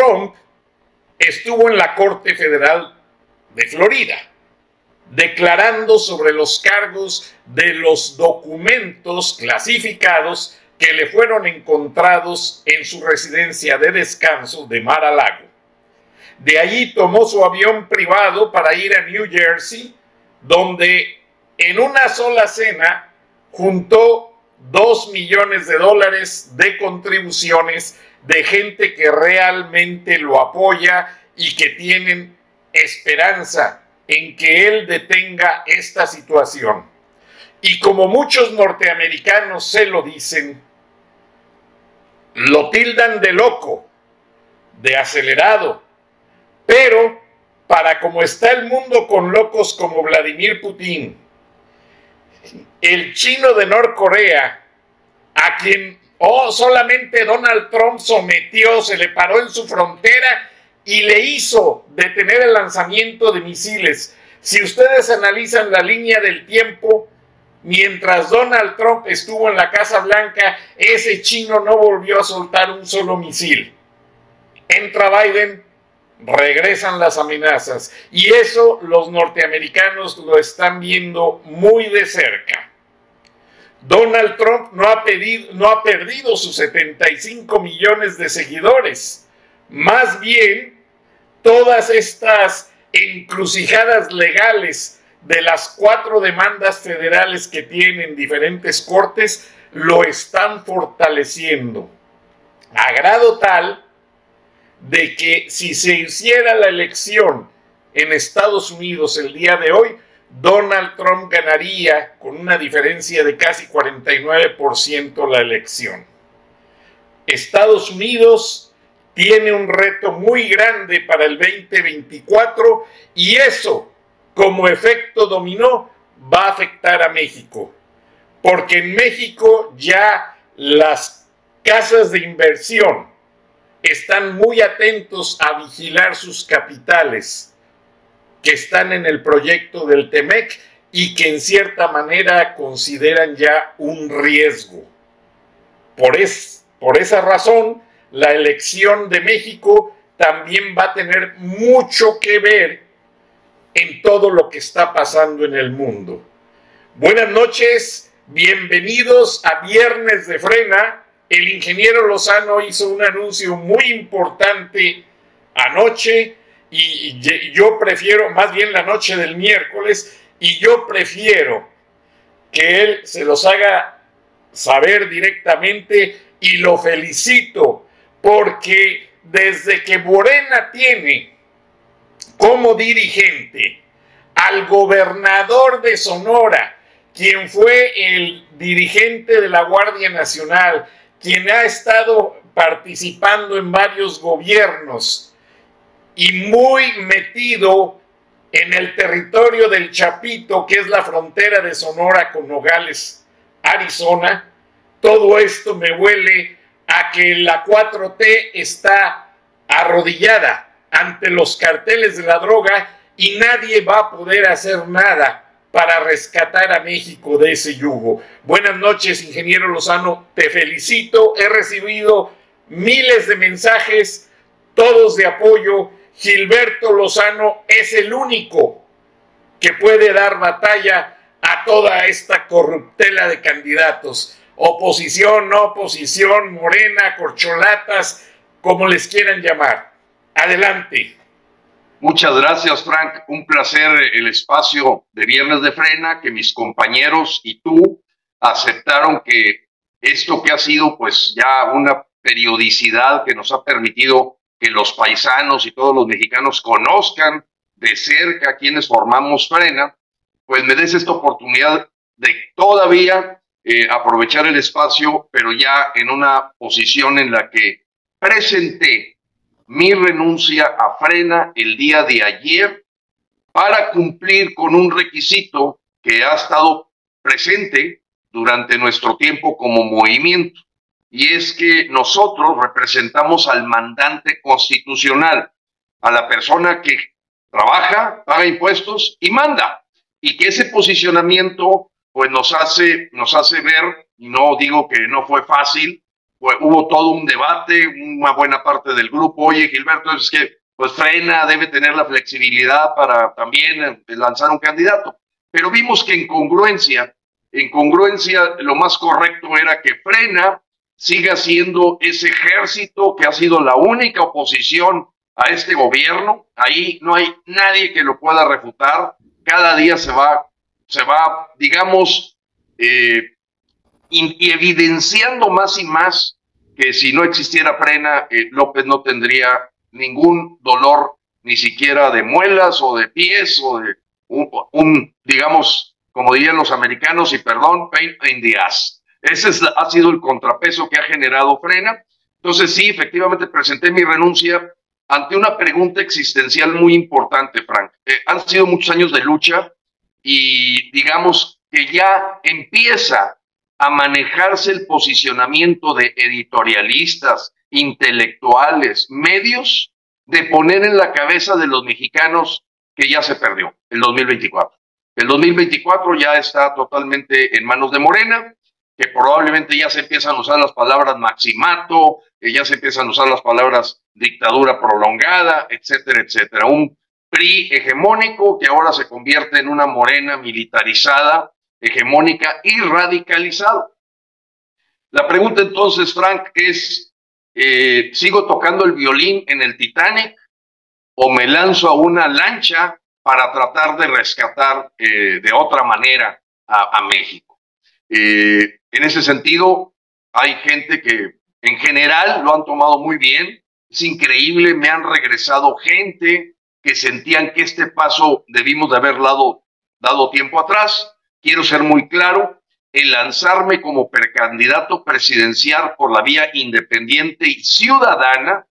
Trump estuvo en la Corte Federal de Florida declarando sobre los cargos de los documentos clasificados que le fueron encontrados en su residencia de descanso de Mar a Lago. De allí tomó su avión privado para ir a New Jersey, donde en una sola cena juntó dos millones de dólares de contribuciones de gente que realmente lo apoya y que tienen esperanza en que él detenga esta situación. Y como muchos norteamericanos se lo dicen, lo tildan de loco, de acelerado, pero para como está el mundo con locos como Vladimir Putin, el chino de Norcorea, a quien oh, solamente Donald Trump sometió, se le paró en su frontera y le hizo detener el lanzamiento de misiles. Si ustedes analizan la línea del tiempo, mientras Donald Trump estuvo en la Casa Blanca, ese chino no volvió a soltar un solo misil. Entra Biden, regresan las amenazas y eso los norteamericanos lo están viendo muy de cerca. Donald Trump no ha, perdido sus 75 millones de seguidores más bien, todas estas encrucijadas legales de las cuatro demandas federales que tienen diferentes cortes lo están fortaleciendo. A grado tal de que si se hiciera la elección en Estados Unidos el día de hoy, Donald Trump ganaría con una diferencia de casi 49% la elección. Estados Unidos tiene un reto muy grande para el 2024 y eso, como efecto dominó, va a afectar a México. Porque en México ya las casas de inversión están muy atentos a vigilar sus capitales que están en el proyecto del TEMEC y que en cierta manera consideran ya un riesgo. Por, es, por esa razón, la elección de México también va a tener mucho que ver en todo lo que está pasando en el mundo. Buenas noches, bienvenidos a Viernes de Frena. El ingeniero Lozano hizo un anuncio muy importante anoche y yo prefiero, más bien la noche del miércoles, y yo prefiero que él se los haga saber directamente y lo felicito porque desde que Morena tiene como dirigente al gobernador de Sonora, quien fue el dirigente de la Guardia Nacional, quien ha estado participando en varios gobiernos y muy metido en el territorio del Chapito, que es la frontera de Sonora con Nogales, Arizona, todo esto me huele a que la 4T está arrodillada ante los carteles de la droga y nadie va a poder hacer nada para rescatar a México de ese yugo. Buenas noches, ingeniero Lozano, te felicito, he recibido miles de mensajes, todos de apoyo. Gilberto Lozano es el único que puede dar batalla a toda esta corruptela de candidatos oposición, no oposición, morena, corcholatas, como les quieran llamar. Adelante. Muchas gracias, Frank. Un placer el espacio de Viernes de Frena, que mis compañeros y tú aceptaron que esto que ha sido pues ya una periodicidad que nos ha permitido que los paisanos y todos los mexicanos conozcan de cerca quienes formamos Frena, pues me des esta oportunidad de todavía eh, aprovechar el espacio, pero ya en una posición en la que presenté mi renuncia a Frena el día de ayer para cumplir con un requisito que ha estado presente durante nuestro tiempo como movimiento, y es que nosotros representamos al mandante constitucional, a la persona que trabaja, paga impuestos y manda, y que ese posicionamiento pues nos hace, nos hace ver, y no digo que no fue fácil, pues hubo todo un debate, una buena parte del grupo, oye Gilberto, es que pues frena, debe tener la flexibilidad para también eh, lanzar un candidato. Pero vimos que en congruencia, en congruencia lo más correcto era que frena siga siendo ese ejército que ha sido la única oposición a este gobierno. Ahí no hay nadie que lo pueda refutar. Cada día se va, se va, digamos, eh, evidenciando más y más que si no existiera frena, eh, López no tendría ningún dolor, ni siquiera de muelas o de pies o de un, digamos, como dirían los americanos, y perdón, pain in the ass. Ese ha sido el contrapeso que ha generado Frena. Entonces, sí, efectivamente presenté mi renuncia ante una pregunta existencial muy importante, Frank. Eh, han sido muchos años de lucha y digamos que ya empieza a manejarse el posicionamiento de editorialistas, intelectuales, medios, de poner en la cabeza de los mexicanos que ya se perdió el 2024. El 2024 ya está totalmente en manos de Morena, que probablemente ya se empiezan a usar las palabras maximato, que ya se empiezan a usar las palabras dictadura prolongada, etcétera, etcétera. Un PRI hegemónico que ahora se convierte en una Morena militarizada, hegemónica y radicalizado. La pregunta entonces, Frank, es, eh, ¿sigo tocando el violín en el Titanic o me lanzo a una lancha para tratar de rescatar eh, de otra manera a, México. Eh, en ese sentido, hay gente que en general lo han tomado muy bien. Es increíble, me han regresado gente que sentían que este paso debimos de haber dado, dado tiempo atrás. Quiero ser muy claro, el lanzarme como precandidato presidencial por la vía independiente y ciudadana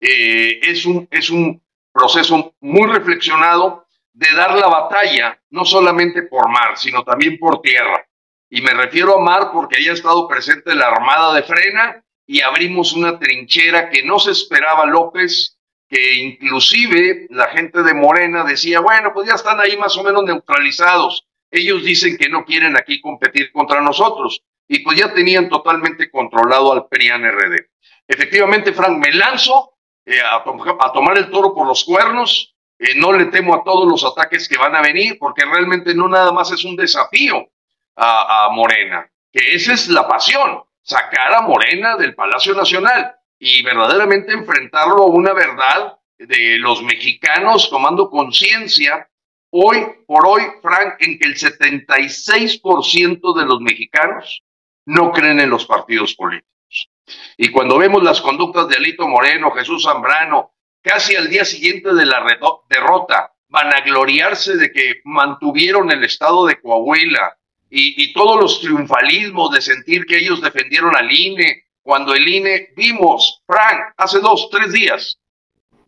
eh, es, un, es un proceso muy reflexionado de dar la batalla, no solamente por mar, sino también por tierra. Y me refiero a mar porque haya estado presente la Armada de Frena y abrimos una trinchera que no se esperaba López, que inclusive la gente de Morena decía, bueno, pues ya están ahí más o menos neutralizados. Ellos dicen que no quieren aquí competir contra nosotros. Y pues ya tenían totalmente controlado al PRIAN RD. Efectivamente, Frank, me lanzo eh, a, a tomar el toro por los cuernos eh, no le temo a todos los ataques que van a venir, porque realmente no nada más es un desafío a, Morena, que esa es la pasión, sacar a Morena del Palacio Nacional y verdaderamente enfrentarlo a una verdad de los mexicanos tomando conciencia hoy por hoy, Frank, en que el 76% de los mexicanos no creen en los partidos políticos. Y cuando vemos las conductas de Alito Moreno, Jesús Zambrano, casi al día siguiente de la derrota, van a gloriarse de que mantuvieron el estado de Coahuila y, todos los triunfalismos de sentir que ellos defendieron al INE, cuando el INE vimos, Frank, hace dos, tres días,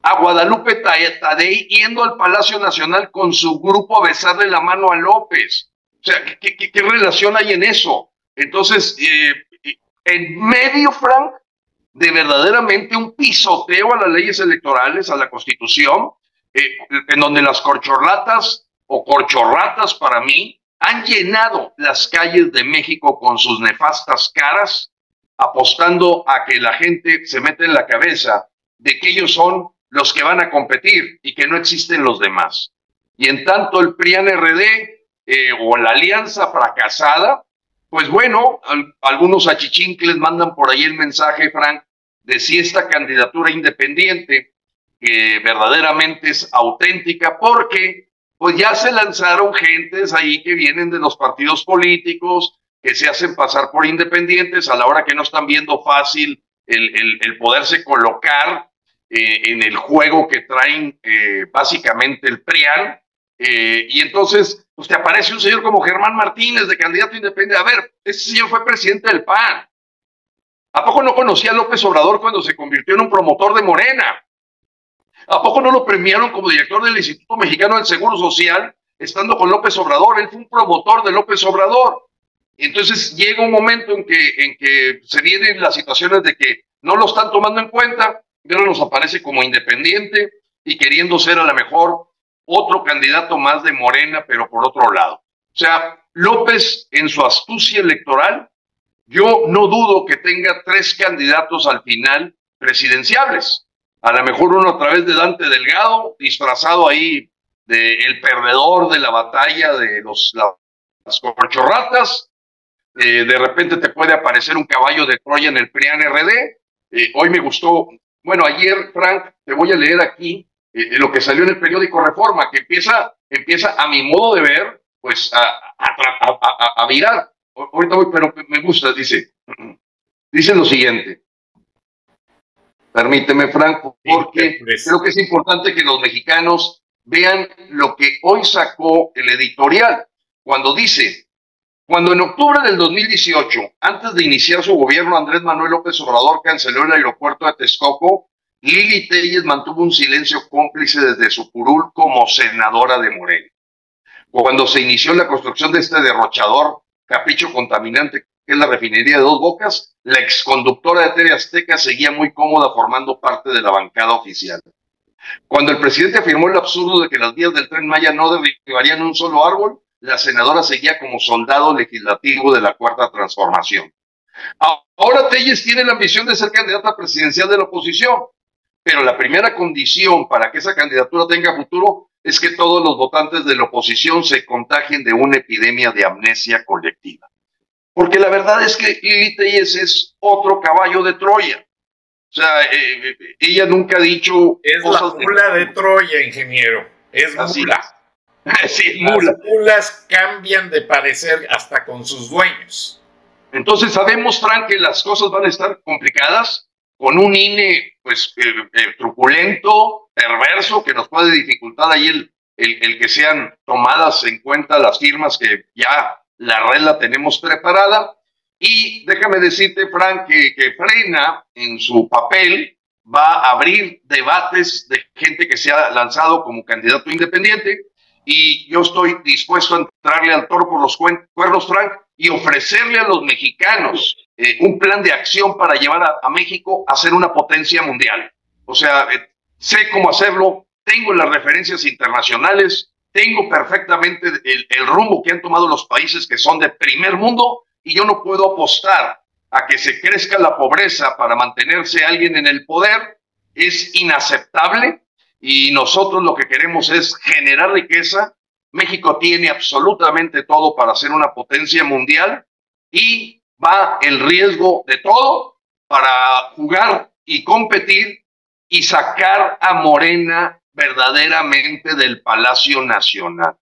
a Guadalupe Tadei yendo al Palacio Nacional con su grupo a besarle la mano a López. O sea, ¿qué, relación hay en eso? Entonces, eh, en medio, Frank, de verdaderamente un pisoteo a las leyes electorales, a la constitución, eh, en donde las corchorlatas o corchorratas para mí han llenado las calles de México con sus nefastas caras, apostando a que la gente se mete en la cabeza de que ellos son los que van a competir y que no existen los demás. Y en tanto el PRIAN-RD eh, o la alianza fracasada, pues bueno, algunos achichincles mandan por ahí el mensaje, Frank, de si esta candidatura independiente que verdaderamente es auténtica, porque pues ya se lanzaron gentes ahí que vienen de los partidos políticos, que se hacen pasar por independientes a la hora que no están viendo fácil el, el, poderse colocar eh, en el juego que traen eh, básicamente el PRIAN. Eh, y entonces, pues te aparece un señor como Germán Martínez, de candidato independiente. A ver, ese señor fue presidente del PAN. ¿A poco no conocía a López Obrador cuando se convirtió en un promotor de Morena? ¿A poco no lo premiaron como director del Instituto Mexicano del Seguro Social, estando con López Obrador? Él fue un promotor de López Obrador. Entonces llega un momento en que, en que se vienen las situaciones de que no lo están tomando en cuenta, pero nos aparece como independiente y queriendo ser a lo mejor otro candidato más de Morena, pero por otro lado. O sea, López en su astucia electoral, yo no dudo que tenga tres candidatos al final presidenciables. A lo mejor uno a través de Dante Delgado, disfrazado ahí de el perdedor de la batalla de los, las corchorratas, eh, de repente te puede aparecer un caballo de Troya en el PRIAN RD. Eh, hoy me gustó, bueno, ayer, Frank, te voy a leer aquí eh, lo que salió en el periódico Reforma, que empieza, empieza a mi modo de ver, pues a, a, a, mirar. Ahorita voy, pero me gusta, dice, dice lo siguiente. Permíteme, Frank, porque creo que es importante que los mexicanos vean lo que hoy sacó el editorial, cuando dice, cuando en octubre del 2018, antes de iniciar su gobierno, Andrés Manuel López Obrador canceló el aeropuerto de Texcoco, Lili Telles mantuvo un silencio cómplice desde su curul como senadora de Morena. Cuando se inició la construcción de este derrochador, capricho contaminante que es la refinería de Dos Bocas, la exconductora de TV Azteca seguía muy cómoda formando parte de la bancada oficial. Cuando el presidente afirmó el absurdo de que las vías del tren Maya no derribarían un solo árbol, la senadora seguía como soldado legislativo de la Cuarta Transformación. Ahora Telles tiene la ambición de ser candidata presidencial de la oposición, pero la primera condición para que esa candidatura tenga futuro es que todos los votantes de la oposición se contagien de una epidemia de amnesia colectiva. Porque la verdad es que Lili Telles es otro caballo de Troya. O sea, eh, ella nunca ha dicho... Es la mula de... Troya, ingeniero. Es mula. sí, Las mulas cambian de parecer hasta con sus dueños. Entonces sabemos, Frank, que las cosas van a estar complicadas con un INE pues eh, eh, truculento, perverso, que nos puede dificultar ahí el, el, que sean tomadas en cuenta las firmas que ya la red la tenemos preparada. Y déjame decirte, Frank, que, que frena en su papel va a abrir debates de gente que se ha lanzado como candidato independiente y yo estoy dispuesto a entrarle al toro por los cuernos, Frank, y ofrecerle a los mexicanos eh, un plan de acción para llevar a, México a ser una potencia mundial. O sea, eh, sé cómo hacerlo, tengo las referencias internacionales, tengo perfectamente el, rumbo que han tomado los países que son de primer mundo y yo no puedo apostar a que se crezca la pobreza para mantenerse alguien en el poder. Es inaceptable y nosotros lo que queremos es generar riqueza. México tiene absolutamente todo para ser una potencia mundial y va el riesgo de todo para jugar y competir y sacar a Morena verdaderamente del Palacio Nacional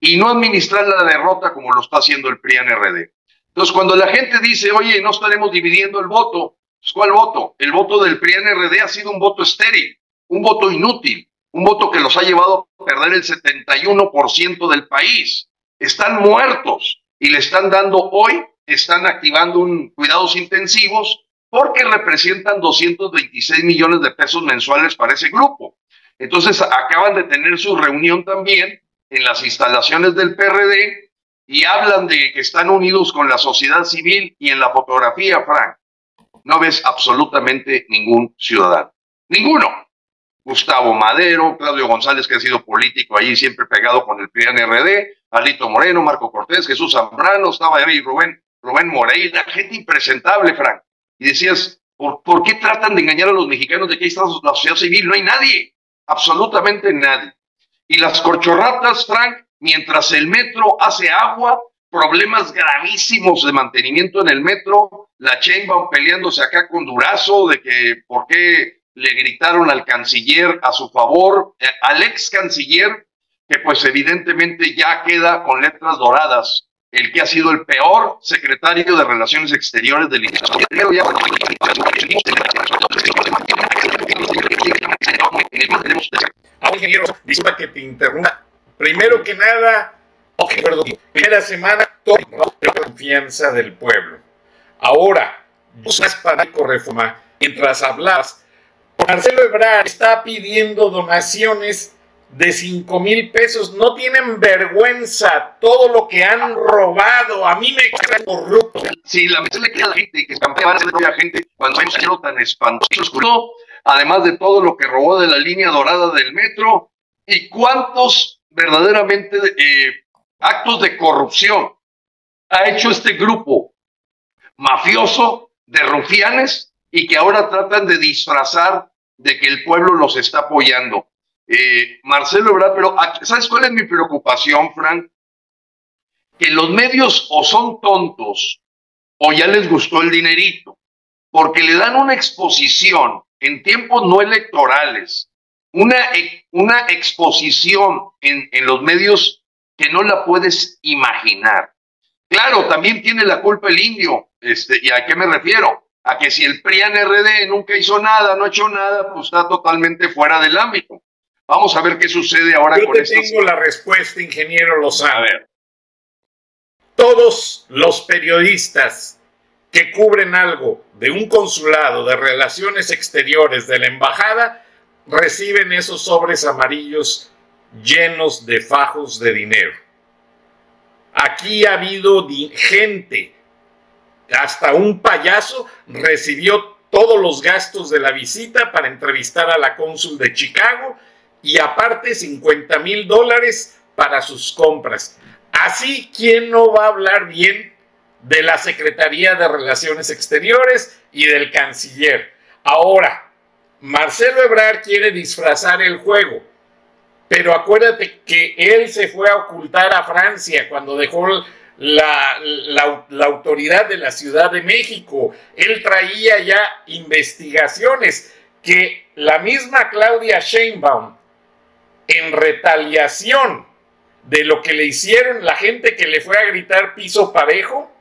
y no administrar la derrota como lo está haciendo el PRI-NRD. Entonces, cuando la gente dice, oye, no estaremos dividiendo el voto, pues, ¿cuál voto? El voto del PRI-NRD ha sido un voto estéril un voto inútil, un voto que los ha llevado a perder el 71% del país. Están muertos y le están dando hoy, están activando un cuidados intensivos porque representan 226 millones de pesos mensuales para ese grupo. Entonces acaban de tener su reunión también en las instalaciones del PRD y hablan de que están unidos con la sociedad civil y en la fotografía, Frank, no ves absolutamente ningún ciudadano. Ninguno. Gustavo Madero, Claudio González, que ha sido político ahí, siempre pegado con el PRI-NRD, Alito Moreno, Marco Cortés, Jesús Zambrano, estaba ahí Rubén, Rubén Moreira, gente impresentable, Frank. Y decías, ¿por, ¿por qué tratan de engañar a los mexicanos de que ahí está la sociedad civil? No hay nadie, absolutamente nadie. Y las corchorratas, Frank, mientras el metro hace agua, problemas gravísimos de mantenimiento en el metro, la Chainbaum peleándose acá con Durazo de que por qué le gritaron al canciller a su favor, eh, al ex canciller, que pues evidentemente ya queda con letras doradas el que ha sido el peor secretario de Relaciones Exteriores del Ahora, ingeniero, disculpa que te interrumpa. Primero que nada, okay, perdón, primera semana, toda la confianza del pueblo. Ahora, más para reforma, mientras hablas, Marcelo Ebrard está pidiendo donaciones de 5 mil pesos. No tienen vergüenza todo lo que han robado. A mí me queda corrupto. Sí, la le queda a la gente que campea a la gente cuando un cielo tan espantoso. Además de todo lo que robó de la línea dorada del metro. ¿Y cuántos verdaderamente eh, actos de corrupción ha hecho este grupo mafioso de rufianes y que ahora tratan de disfrazar de que el pueblo los está apoyando? Eh, Marcelo Ebrard, pero ¿sabes cuál es mi preocupación, Frank? Que los medios o son tontos o ya les gustó el dinerito, porque le dan una exposición en tiempos no electorales, una, una exposición en, en los medios que no la puedes imaginar. Claro, también tiene la culpa el indio, este, ¿y a qué me refiero? A que si el PRIAN RD nunca hizo nada, no ha hecho nada, pues está totalmente fuera del ámbito. Vamos a ver qué sucede ahora Yo con te tengo la respuesta, ingeniero Lozano. A ver. Todos los periodistas que cubren algo de un consulado, de relaciones exteriores, de la embajada, reciben esos sobres amarillos llenos de fajos de dinero. Aquí ha habido gente, hasta un payaso recibió todos los gastos de la visita para entrevistar a la cónsul de Chicago y aparte 50 mil dólares para sus compras. Así, ¿quién no va a hablar bien de la Secretaría de Relaciones Exteriores y del canciller? Ahora, Marcelo Ebrard quiere disfrazar el juego, pero acuérdate que él se fue a ocultar a Francia cuando dejó la, la, autoridad de la Ciudad de México. Él traía ya investigaciones que la misma Claudia Sheinbaum en retaliación de lo que le hicieron la gente que le fue a gritar piso parejo,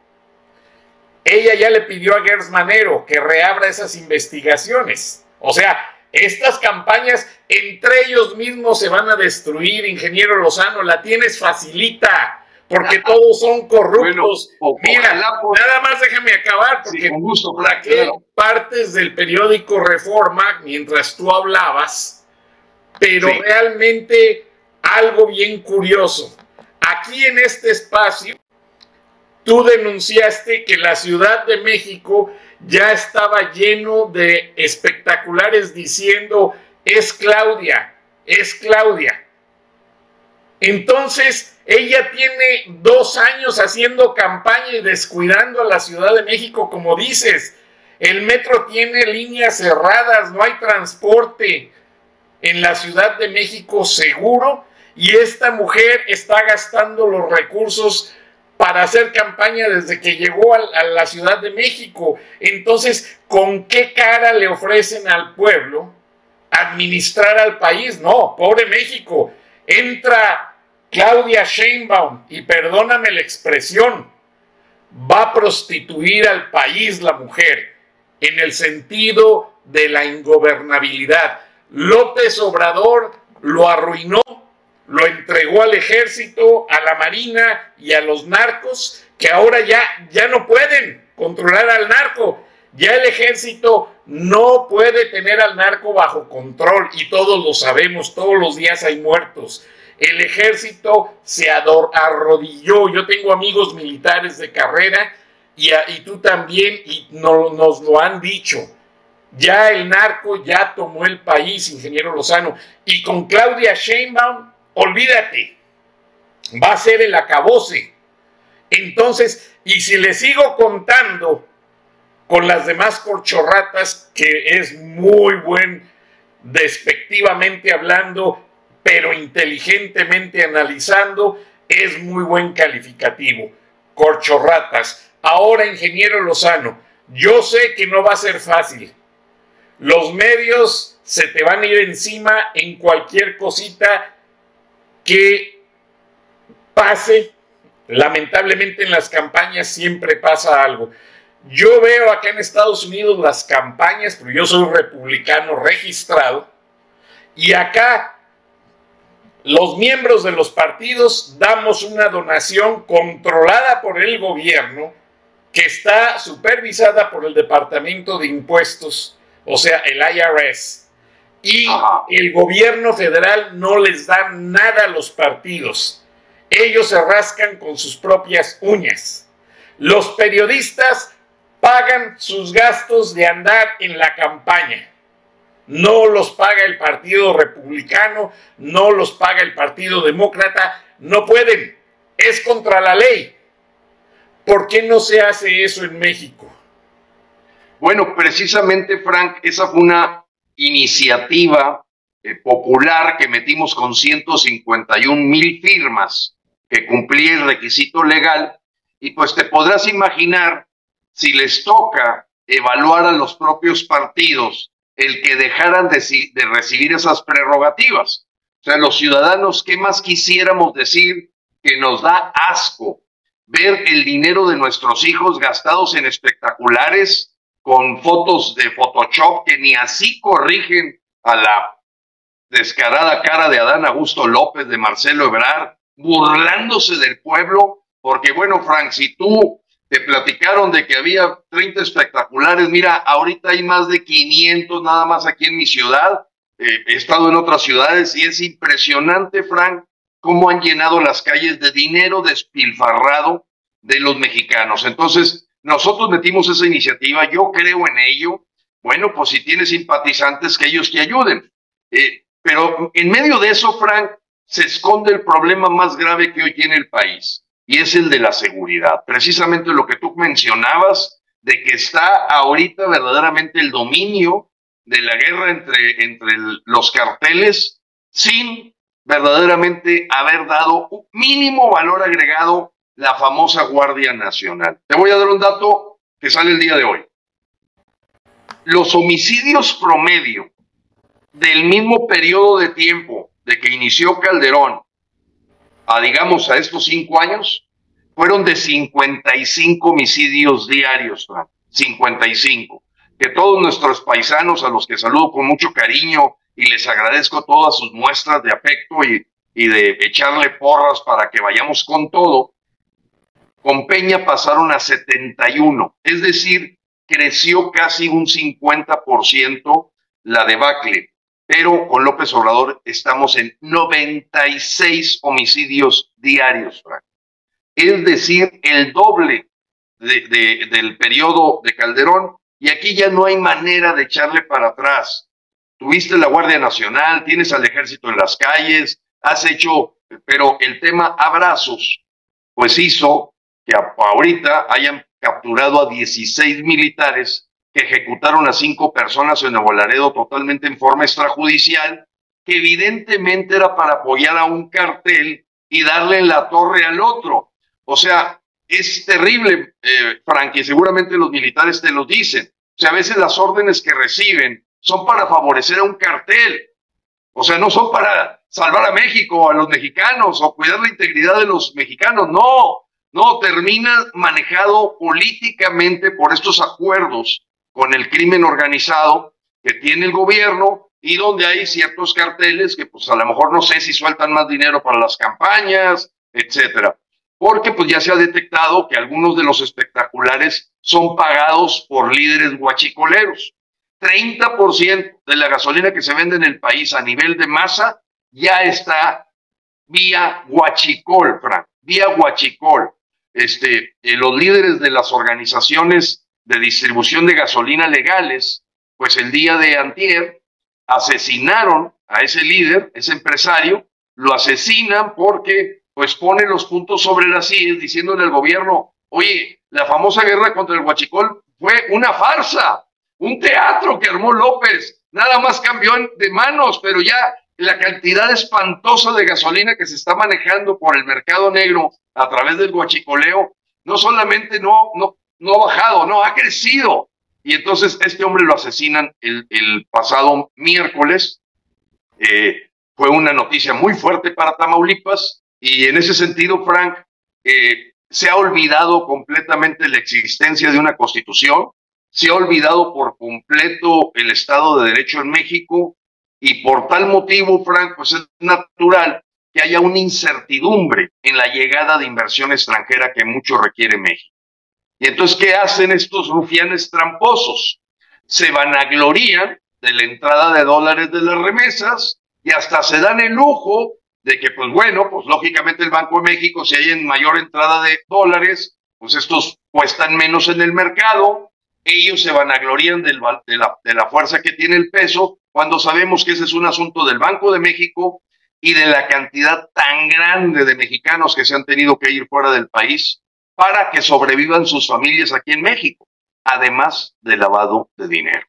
ella ya le pidió a Gers Manero que reabra esas investigaciones. O sea, estas campañas entre ellos mismos se van a destruir, ingeniero Lozano, la tienes facilita, porque todos son corruptos. Mira, nada más déjame acabar, porque partes del periódico Reforma, mientras tú hablabas, pero realmente algo bien curioso. Aquí en este espacio, tú denunciaste que la Ciudad de México ya estaba lleno de espectaculares diciendo, es Claudia, es Claudia. Entonces, ella tiene dos años haciendo campaña y descuidando a la Ciudad de México, como dices. El metro tiene líneas cerradas, no hay transporte en la Ciudad de México seguro y esta mujer está gastando los recursos para hacer campaña desde que llegó a, la Ciudad de México. Entonces, ¿con qué cara le ofrecen al pueblo administrar al país? No, pobre México. Entra Claudia Sheinbaum y perdóname la expresión, va a prostituir al país la mujer en el sentido de la ingobernabilidad. López Obrador lo arruinó, lo entregó al ejército, a la marina y a los narcos, que ahora ya, ya no pueden controlar al narco. Ya el ejército no puede tener al narco bajo control y todos lo sabemos, todos los días hay muertos. El ejército se arrodilló. Yo tengo amigos militares de carrera y, y tú también y nos lo han dicho ya el narco ya tomó el país, ingeniero Lozano. Y con Claudia Sheinbaum, olvídate, va a ser el acabose. Entonces, y si le sigo contando con las demás corchorratas, que es muy buen, despectivamente hablando, pero inteligentemente analizando, es muy buen calificativo. Corchorratas. Ahora, ingeniero Lozano, yo sé que no va a ser fácil los medios se te van a ir encima en cualquier cosita que pase Lamentablemente en las campañas siempre pasa algo. Yo veo acá en Estados Unidos las campañas, pero yo soy republicano registrado, y acá los miembros de los partidos damos una donación controlada por el gobierno que está supervisada por el Departamento de Impuestos, o sea, el IRS. Y el gobierno federal no les da nada a los partidos. Ellos se rascan con sus propias uñas. Los periodistas pagan sus gastos de andar en la campaña. No los paga el Partido Republicano, no los paga el Partido Demócrata, no pueden. Es contra la ley. ¿Por qué no se hace eso en México? Bueno, precisamente, Frank, esa fue una iniciativa eh, popular que metimos con 151 mil firmas que cumplía el requisito legal y pues te podrás imaginar si les toca evaluar a los propios partidos el que dejaran de, de recibir esas prerrogativas. O sea, los ciudadanos, ¿qué más quisiéramos decir que nos da asco ver el dinero de nuestros hijos gastados en espectaculares con fotos de Photoshop que ni así corrigen a la descarada cara de Adán Augusto López, de Marcelo Ebrard, burlándose del pueblo, porque bueno, Frank, si tú te platicaron de que había 30 espectaculares, mira, ahorita hay más de 500 nada más aquí en mi ciudad, eh, he estado en otras ciudades y es impresionante, Frank, cómo han llenado las calles de dinero despilfarrado de los mexicanos. Entonces, nosotros metimos esa iniciativa, yo creo en ello. Bueno, pues si tienes simpatizantes, que ellos te ayuden. Eh, pero en medio de eso, Frank, se esconde el problema más grave que hoy tiene el país, y es el de la seguridad. Precisamente lo que tú mencionabas, de que está ahorita verdaderamente el dominio de la guerra entre, entre los carteles sin verdaderamente haber dado un mínimo valor agregado la famosa Guardia Nacional. Te voy a dar un dato que sale el día de hoy. Los homicidios promedio del mismo periodo de tiempo de que inició Calderón a, digamos, a estos cinco años, fueron de 55 homicidios diarios, 55. Que todos nuestros paisanos, a los que saludo con mucho cariño y les agradezco todas sus muestras de afecto y, y de echarle porras para que vayamos con todo, con Peña pasaron a 71, es decir, creció casi un 50% la debacle, pero con López Obrador estamos en 96 homicidios diarios, Frank. Es decir, el doble del periodo de Calderón, y aquí ya no hay manera de echarle para atrás. Tuviste la Guardia Nacional, tienes al ejército en las calles, has hecho, pero el tema abrazos, pues hizo que ahorita hayan capturado a 16 militares que ejecutaron a cinco personas en Nuevo Laredo totalmente en forma extrajudicial, que evidentemente era para apoyar a un cartel y darle la torre al otro. O sea, es terrible, eh, Frank, y seguramente los militares te lo dicen. O sea, a veces las órdenes que reciben son para favorecer a un cartel. O sea, no son para salvar a México, a los mexicanos o cuidar la integridad de los mexicanos. No, no, termina manejado políticamente por estos acuerdos con el crimen organizado que tiene el gobierno y donde hay ciertos carteles que pues a lo mejor no sé si sueltan más dinero para las campañas, etcétera. Porque pues ya se ha detectado que algunos de los espectaculares son pagados por líderes guachicoleros. 30% de la gasolina que se vende en el país a nivel de masa ya está vía Huachicol, Frank, vía Huachicol. Este, eh, los líderes de las organizaciones de distribución de gasolina legales, pues el día de antier asesinaron a ese líder, ese empresario, lo asesinan porque pues pone los puntos sobre las sillas diciéndole al gobierno, oye, la famosa guerra contra el Huachicol fue una farsa, un teatro que armó López, nada más cambió de manos, pero ya la cantidad espantosa de gasolina que se está manejando por el mercado negro a través del guachicoleo, no solamente no, no, no ha bajado, no, ha crecido. Y entonces este hombre lo asesinan el, pasado miércoles. Eh, fue una noticia muy fuerte para Tamaulipas y en ese sentido, Frank, eh, se ha olvidado completamente la existencia de una constitución, se ha olvidado por completo el Estado de Derecho en México y por tal motivo, pues es natural que haya una incertidumbre en la llegada de inversión extranjera que mucho requiere México. Y entonces, ¿qué hacen estos rufianes tramposos? Se vanaglorían de la entrada de dólares de las remesas y hasta se dan el lujo de que, pues bueno, pues lógicamente el Banco de México, si hay mayor entrada de dólares, pues estos cuestan menos en el mercado, ellos se vanaglorían del, de, de la fuerza que tiene el peso, cuando sabemos que ese es un asunto del Banco de México y de la cantidad tan grande de mexicanos que se han tenido que ir fuera del país para que sobrevivan sus familias aquí en México, además de lavado de dinero.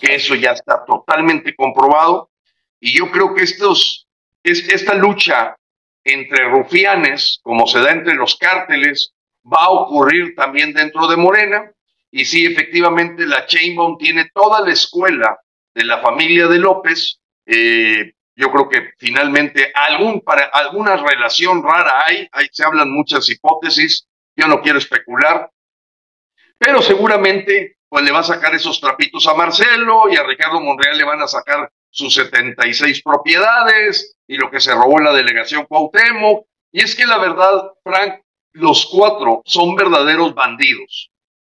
Que eso ya está totalmente comprobado y yo creo que estos, esta lucha entre rufianes, como se da entre los cárteles, va a ocurrir también dentro de Morena. Y sí, efectivamente, la Chainbaum tiene toda la escuela de la familia de López. Eh, yo creo que finalmente algún, para, alguna relación rara hay, ahí se hablan muchas hipótesis, yo no quiero especular, pero seguramente pues le va a sacar esos trapitos a Marcelo y a Ricardo Monreal le van a sacar sus 76 propiedades y lo que se robó en la delegación Cuauhtémoc. Y es que la verdad, Frank, los cuatro son verdaderos bandidos,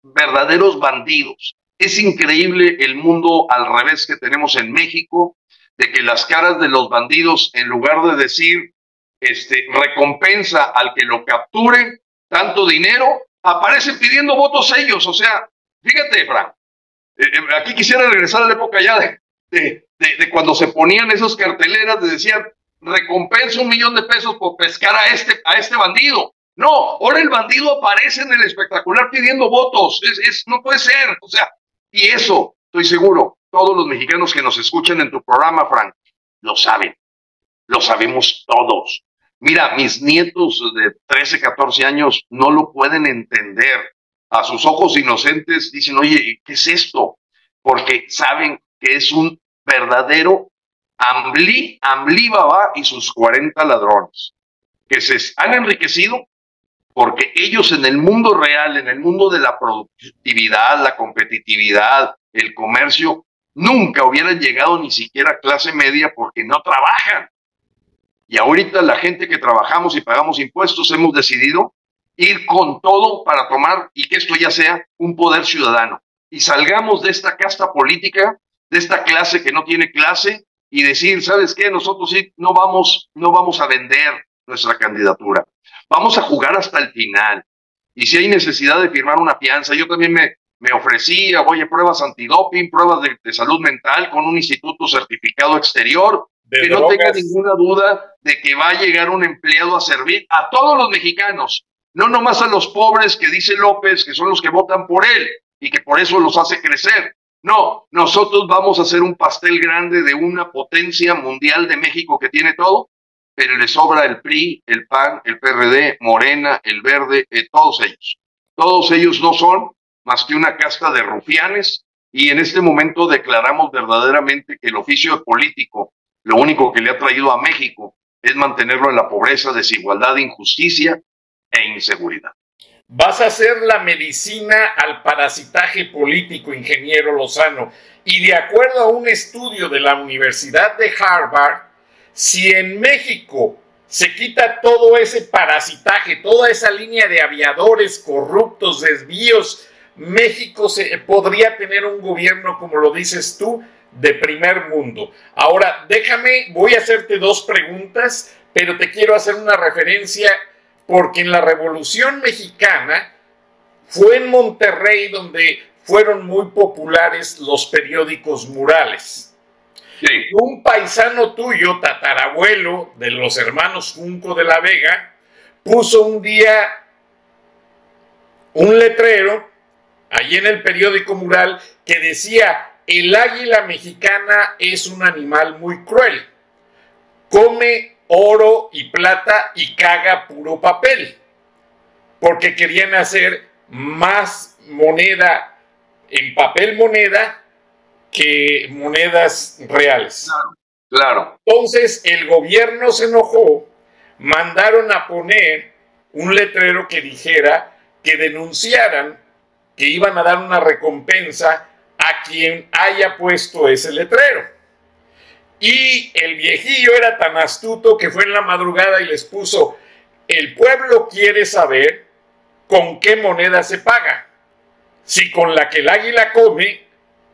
verdaderos bandidos. Es increíble el mundo al revés que tenemos en México de que las caras de los bandidos, en lugar de decir este, recompensa al que lo capture, tanto dinero, aparecen pidiendo votos ellos. O sea, fíjate, Frank, eh, eh, aquí quisiera regresar a la época ya de, de, de, cuando se ponían esos carteleras, de decían, recompensa un millón de pesos por pescar a este, a este bandido. No, ahora el bandido aparece en el espectacular pidiendo votos. Es, es, no puede ser. O sea, y eso, estoy seguro, todos los mexicanos que nos escuchan en tu programa, Frank, lo saben. Lo sabemos todos. Mira, mis nietos de 13, 14 años no lo pueden entender. A sus ojos inocentes dicen, oye, ¿qué es esto? Porque saben que es un verdadero Ambli, Baba y sus 40 ladrones, que se han enriquecido porque ellos en el mundo real, en el mundo de la productividad, la competitividad, el comercio, nunca hubieran llegado ni siquiera a clase media porque no trabajan. Y ahorita la gente que trabajamos y pagamos impuestos hemos decidido ir con todo para tomar y que esto ya sea un poder ciudadano. Y salgamos de esta casta política, de esta clase que no tiene clase y decir, ¿sabes qué? Nosotros sí no vamos, no vamos a vender nuestra candidatura. Vamos a jugar hasta el final. Y si hay necesidad de firmar una fianza, yo también me, me ofrecía, oye, pruebas antidoping, pruebas de, salud mental con un instituto certificado exterior, que no tenga ninguna duda de que va a llegar un empleado a servir a todos los mexicanos, no nomás a los pobres que dice López, que son los que votan por él y que por eso los hace crecer. No, nosotros vamos a hacer un pastel grande de una potencia mundial de México que tiene todo, pero le sobra el PRI, el PAN, el PRD, Morena, el Verde, eh, todos ellos. Todos ellos no son más que una casta de rufianes y en este momento declaramos verdaderamente que el oficio político lo único que le ha traído a México es mantenerlo en la pobreza, desigualdad, injusticia e inseguridad. Vas a hacer la medicina al parasitaje político, ingeniero Lozano. Y de acuerdo a un estudio de la Universidad de Harvard, si en México se quita todo ese parasitaje, toda esa línea de aviadores corruptos, desvíos, México se, podría tener un gobierno, como lo dices tú, de primer mundo. Ahora, déjame, voy a hacerte dos preguntas, pero te quiero hacer una referencia porque en la Revolución Mexicana fue en Monterrey donde fueron muy populares los periódicos murales. Un paisano tuyo, tatarabuelo de los hermanos Junco de la Vega, puso un día un letrero allí en el periódico mural que decía, el águila mexicana es un animal muy cruel, come oro y plata y caga puro papel, porque querían hacer más moneda en papel moneda que monedas reales. Claro. Entonces el gobierno se enojó, mandaron a poner un letrero que dijera que denunciaran que iban a dar una recompensa a quien haya puesto ese letrero. Y el viejillo era tan astuto que fue en la madrugada y les puso, el pueblo quiere saber con qué moneda se paga, si con la que el águila come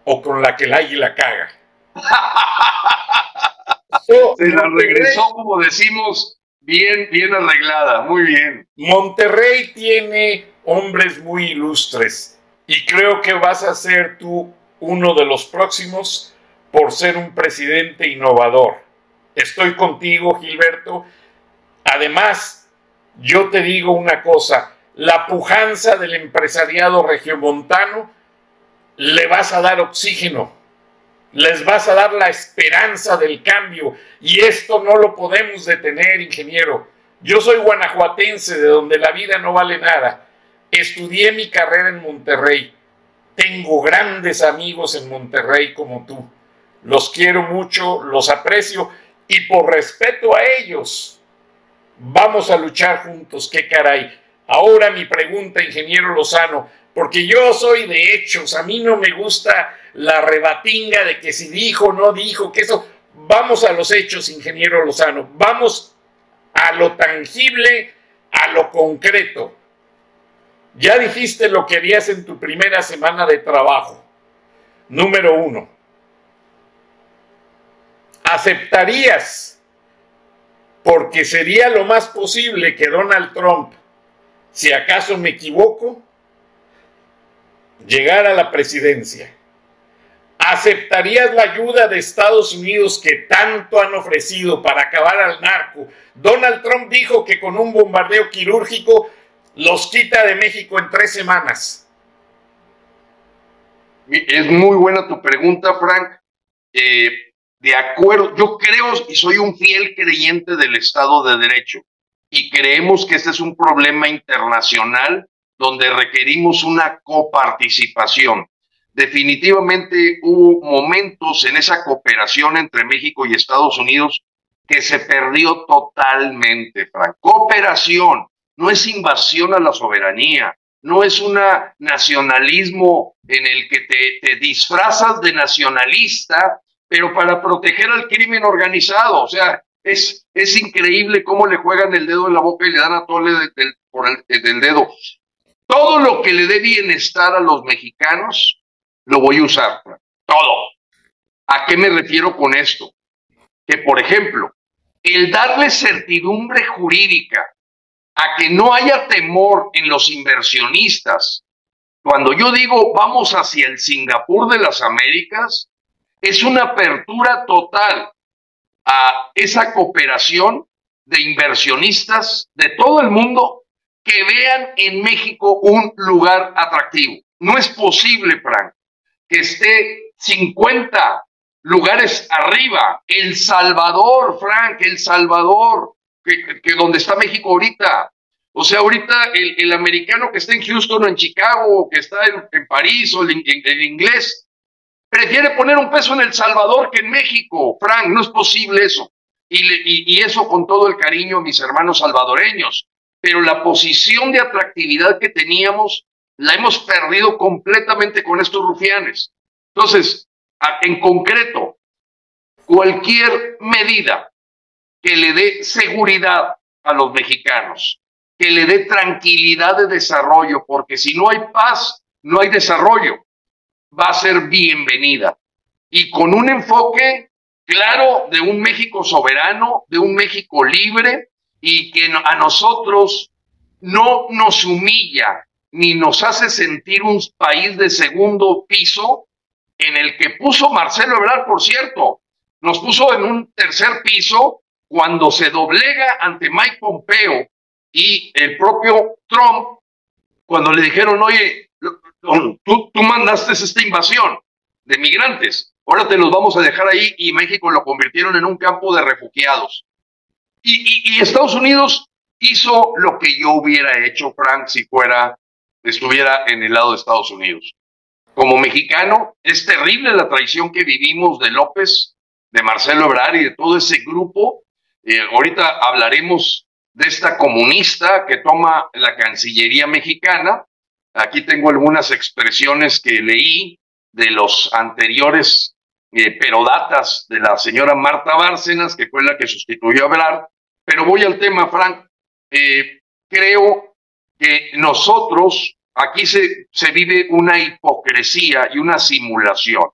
o con la que el águila caga. se la regresó, como decimos, bien, bien arreglada, muy bien. Monterrey tiene hombres muy ilustres y creo que vas a ser tú uno de los próximos por ser un presidente innovador. Estoy contigo, Gilberto. Además, yo te digo una cosa, la pujanza del empresariado regiomontano le vas a dar oxígeno, les vas a dar la esperanza del cambio y esto no lo podemos detener, ingeniero. Yo soy guanajuatense, de donde la vida no vale nada. Estudié mi carrera en Monterrey. Tengo grandes amigos en Monterrey como tú. Los quiero mucho, los aprecio y por respeto a ellos vamos a luchar juntos. ¿Qué caray? Ahora mi pregunta, ingeniero Lozano, porque yo soy de hechos, a mí no me gusta la rebatinga de que si dijo, no dijo, que eso. Vamos a los hechos, ingeniero Lozano, vamos a lo tangible, a lo concreto. Ya dijiste lo que harías en tu primera semana de trabajo. Número uno. ¿Aceptarías, porque sería lo más posible que Donald Trump, si acaso me equivoco, llegara a la presidencia? ¿Aceptarías la ayuda de Estados Unidos que tanto han ofrecido para acabar al narco? Donald Trump dijo que con un bombardeo quirúrgico los quita de México en tres semanas? Es muy buena tu pregunta, Frank. Eh, de acuerdo, yo creo y soy un fiel creyente del Estado de Derecho y creemos que este es un problema internacional donde requerimos una coparticipación. Definitivamente hubo momentos en esa cooperación entre México y Estados Unidos que se perdió totalmente, Frank. Cooperación, no es invasión a la soberanía, no es un nacionalismo en el que te, disfrazas de nacionalista, pero para proteger al crimen organizado. O sea, es, es increíble cómo le juegan el dedo en la boca y le dan a tole del dedo. Todo lo que le dé bienestar a los mexicanos, lo voy a usar. Todo. ¿A qué me refiero con esto? Que, por ejemplo, el darle certidumbre jurídica a que no haya temor en los inversionistas. Cuando yo digo vamos hacia el Singapur de las Américas, es una apertura total a esa cooperación de inversionistas de todo el mundo que vean en México un lugar atractivo. No es posible, Frank, que esté 50 lugares arriba. El Salvador, Frank, El Salvador, que, donde está México ahorita. O sea, ahorita el, americano que está en Houston o en Chicago, que está en, París o el, inglés, prefiere poner un peso en El Salvador que en México. Frank, no es posible eso. Y, eso con todo el cariño a mis hermanos salvadoreños. Pero la posición de atractividad que teníamos la hemos perdido completamente con estos rufianes. Entonces, en concreto, cualquier medida que le dé seguridad a los mexicanos, que le dé tranquilidad de desarrollo, porque si no hay paz, no hay desarrollo, va a ser bienvenida. Y con un enfoque claro de un México soberano, de un México libre y que a nosotros no nos humilla ni nos hace sentir un país de segundo piso en el que puso Marcelo Ebrard, por cierto, nos puso en un tercer piso cuando se doblega ante Mike Pompeo y el propio Trump, cuando le dijeron, oye, tú, tú mandaste esta invasión de migrantes, ahora te los vamos a dejar ahí y México lo convirtieron en un campo de refugiados. Y, Estados Unidos hizo lo que yo hubiera hecho, Frank, si fuera, estuviera en el lado de Estados Unidos. Como mexicano, es terrible la traición que vivimos de López, de Marcelo Ebrard y de todo ese grupo eh, ahorita hablaremos de esta comunista que toma la Cancillería mexicana. Aquí tengo algunas expresiones que leí de los anteriores eh, perodatas de la señora Marta Bárcenas, que fue la que sustituyó a Ebrard. Pero voy al tema, Frank. Eh, creo que nosotros, aquí se, se vive una hipocresía y una simulación.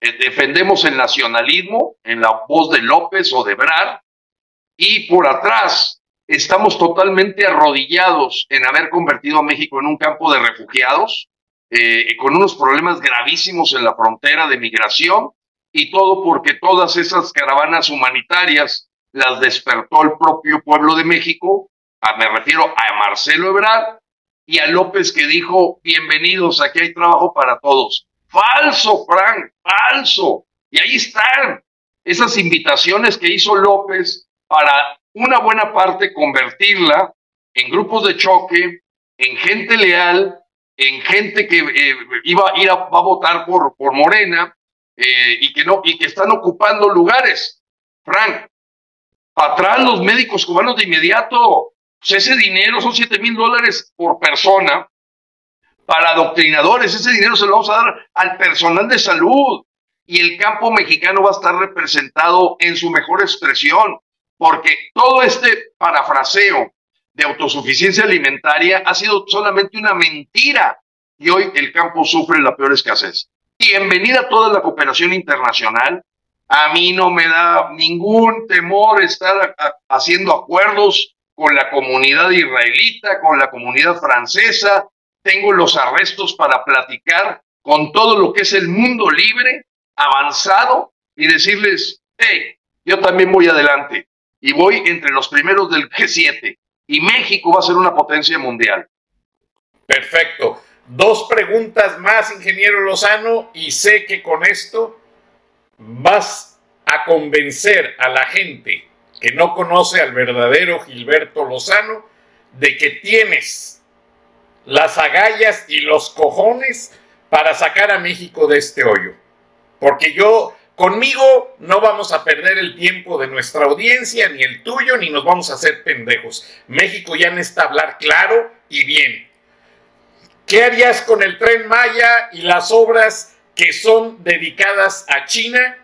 Eh, defendemos el nacionalismo en la voz de López o de Ebrard, y por atrás estamos totalmente arrodillados en haber convertido a México en un campo de refugiados, eh, con unos problemas gravísimos en la frontera de migración, y todo porque todas esas caravanas humanitarias las despertó el propio pueblo de México, me refiero a Marcelo Ebrard y a López que dijo, bienvenidos, aquí hay trabajo para todos. Falso, Frank, falso. Y ahí están esas invitaciones que hizo López para una buena parte convertirla en grupos de choque, en gente leal, en gente que eh, iba a ir a, a votar por, por Morena eh, y, que no, y que están ocupando lugares. Frank, para atrás los médicos cubanos de inmediato. Pues ese dinero son 7 mil dólares por persona para adoctrinadores. Ese dinero se lo vamos a dar al personal de salud. Y el campo mexicano va a estar representado en su mejor expresión porque todo este parafraseo de autosuficiencia alimentaria ha sido solamente una mentira y hoy el campo sufre la peor escasez. Bienvenida a toda la cooperación internacional. A mí no me da ningún temor estar haciendo acuerdos con la comunidad israelita, con la comunidad francesa. Tengo los arrestos para platicar con todo lo que es el mundo libre, avanzado, y decirles, hey, yo también voy adelante y voy entre los primeros del G7 y México va a ser una potencia mundial. Perfecto. Dos preguntas más, ingeniero Lozano, y sé que con esto vas a convencer a la gente que no conoce al verdadero Gilberto Lozano de que tienes las agallas y los cojones para sacar a México de este hoyo. Porque yo Conmigo no vamos a perder el tiempo de nuestra audiencia, ni el tuyo, ni nos vamos a hacer pendejos. México ya necesita hablar claro y bien. ¿Qué harías con el tren Maya y las obras que son dedicadas a China?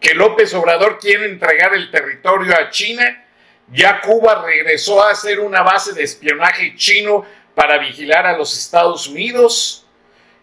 Que López Obrador quiere entregar el territorio a China. Ya Cuba regresó a hacer una base de espionaje chino para vigilar a los Estados Unidos.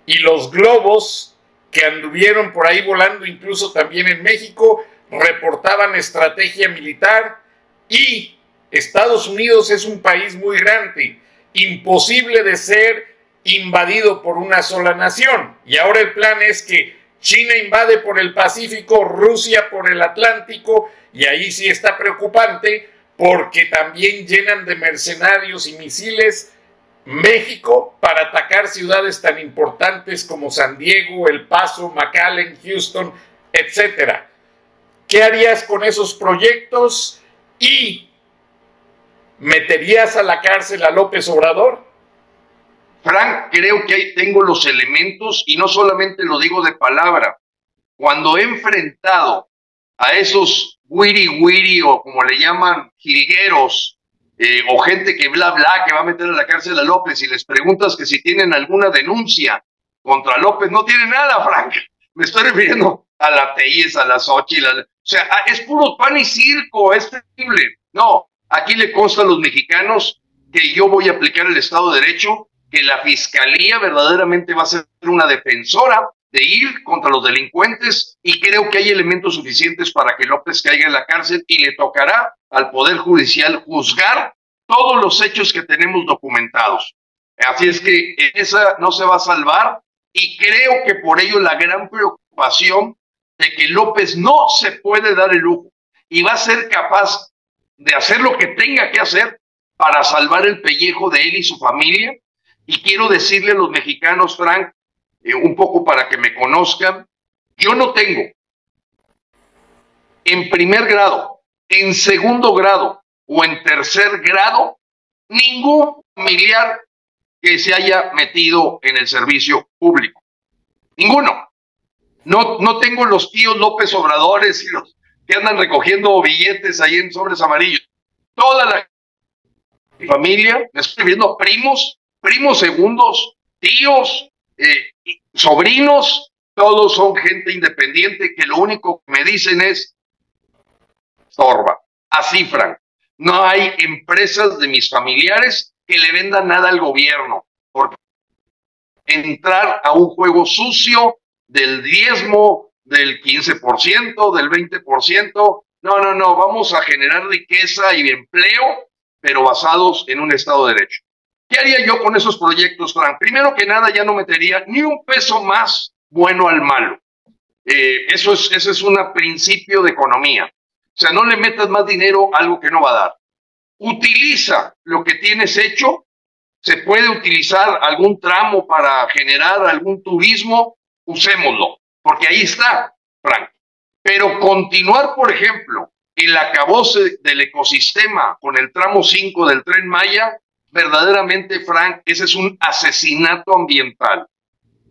Y los globos que anduvieron por ahí volando incluso también en México, reportaban estrategia militar y Estados Unidos es un país muy grande, imposible de ser invadido por una sola nación. Y ahora el plan es que China invade por el Pacífico, Rusia por el Atlántico, y ahí sí está preocupante porque también llenan de mercenarios y misiles México para atacar ciudades tan importantes como San Diego, El Paso, McAllen, Houston, etcétera. ¿Qué harías con esos proyectos y meterías a la cárcel a López Obrador? Frank, creo que ahí tengo los elementos y no solamente lo digo de palabra. Cuando he enfrentado a esos wiri wiri o como le llaman jirigueros eh, o gente que bla bla que va a meter a la cárcel a López y les preguntas que si tienen alguna denuncia contra López, no tienen nada, Frank. Me estoy refiriendo a la TIES, a la Xochitl, o sea, es puro pan y circo, es terrible. No, aquí le consta a los mexicanos que yo voy a aplicar el Estado de Derecho, que la Fiscalía verdaderamente va a ser una defensora de ir contra los delincuentes y creo que hay elementos suficientes para que López caiga en la cárcel y le tocará al Poder Judicial juzgar todos los hechos que tenemos documentados. Así es que esa no se va a salvar y creo que por ello la gran preocupación de que López no se puede dar el lujo y va a ser capaz de hacer lo que tenga que hacer para salvar el pellejo de él y su familia. Y quiero decirle a los mexicanos, Frank, eh, un poco para que me conozcan. Yo no tengo en primer grado, en segundo grado o en tercer grado ningún familiar que se haya metido en el servicio público. Ninguno. No, no tengo los tíos López Obradores y los que andan recogiendo billetes ahí en sobres amarillos. toda la familia, me estoy viendo primos, primos segundos, tíos, eh, sobrinos, todos son gente independiente que lo único que me dicen es, sorba, así. No hay empresas de mis familiares que le vendan nada al gobierno, porque entrar a un juego sucio del diezmo, del 15%, del 20%, no, no, no, vamos a generar riqueza y empleo, pero basados en un Estado de Derecho. ¿Qué haría yo con esos proyectos, Frank? Primero que nada, ya no metería ni un peso más bueno al malo. Eh, eso es, ese es un principio de economía. O sea, no le metas más dinero a algo que no va a dar. Utiliza lo que tienes hecho. Se puede utilizar algún tramo para generar algún turismo, usémoslo, porque ahí está, Frank. Pero continuar, por ejemplo, el acabose del ecosistema con el tramo 5 del tren Maya, verdaderamente, Frank, ese es un asesinato ambiental.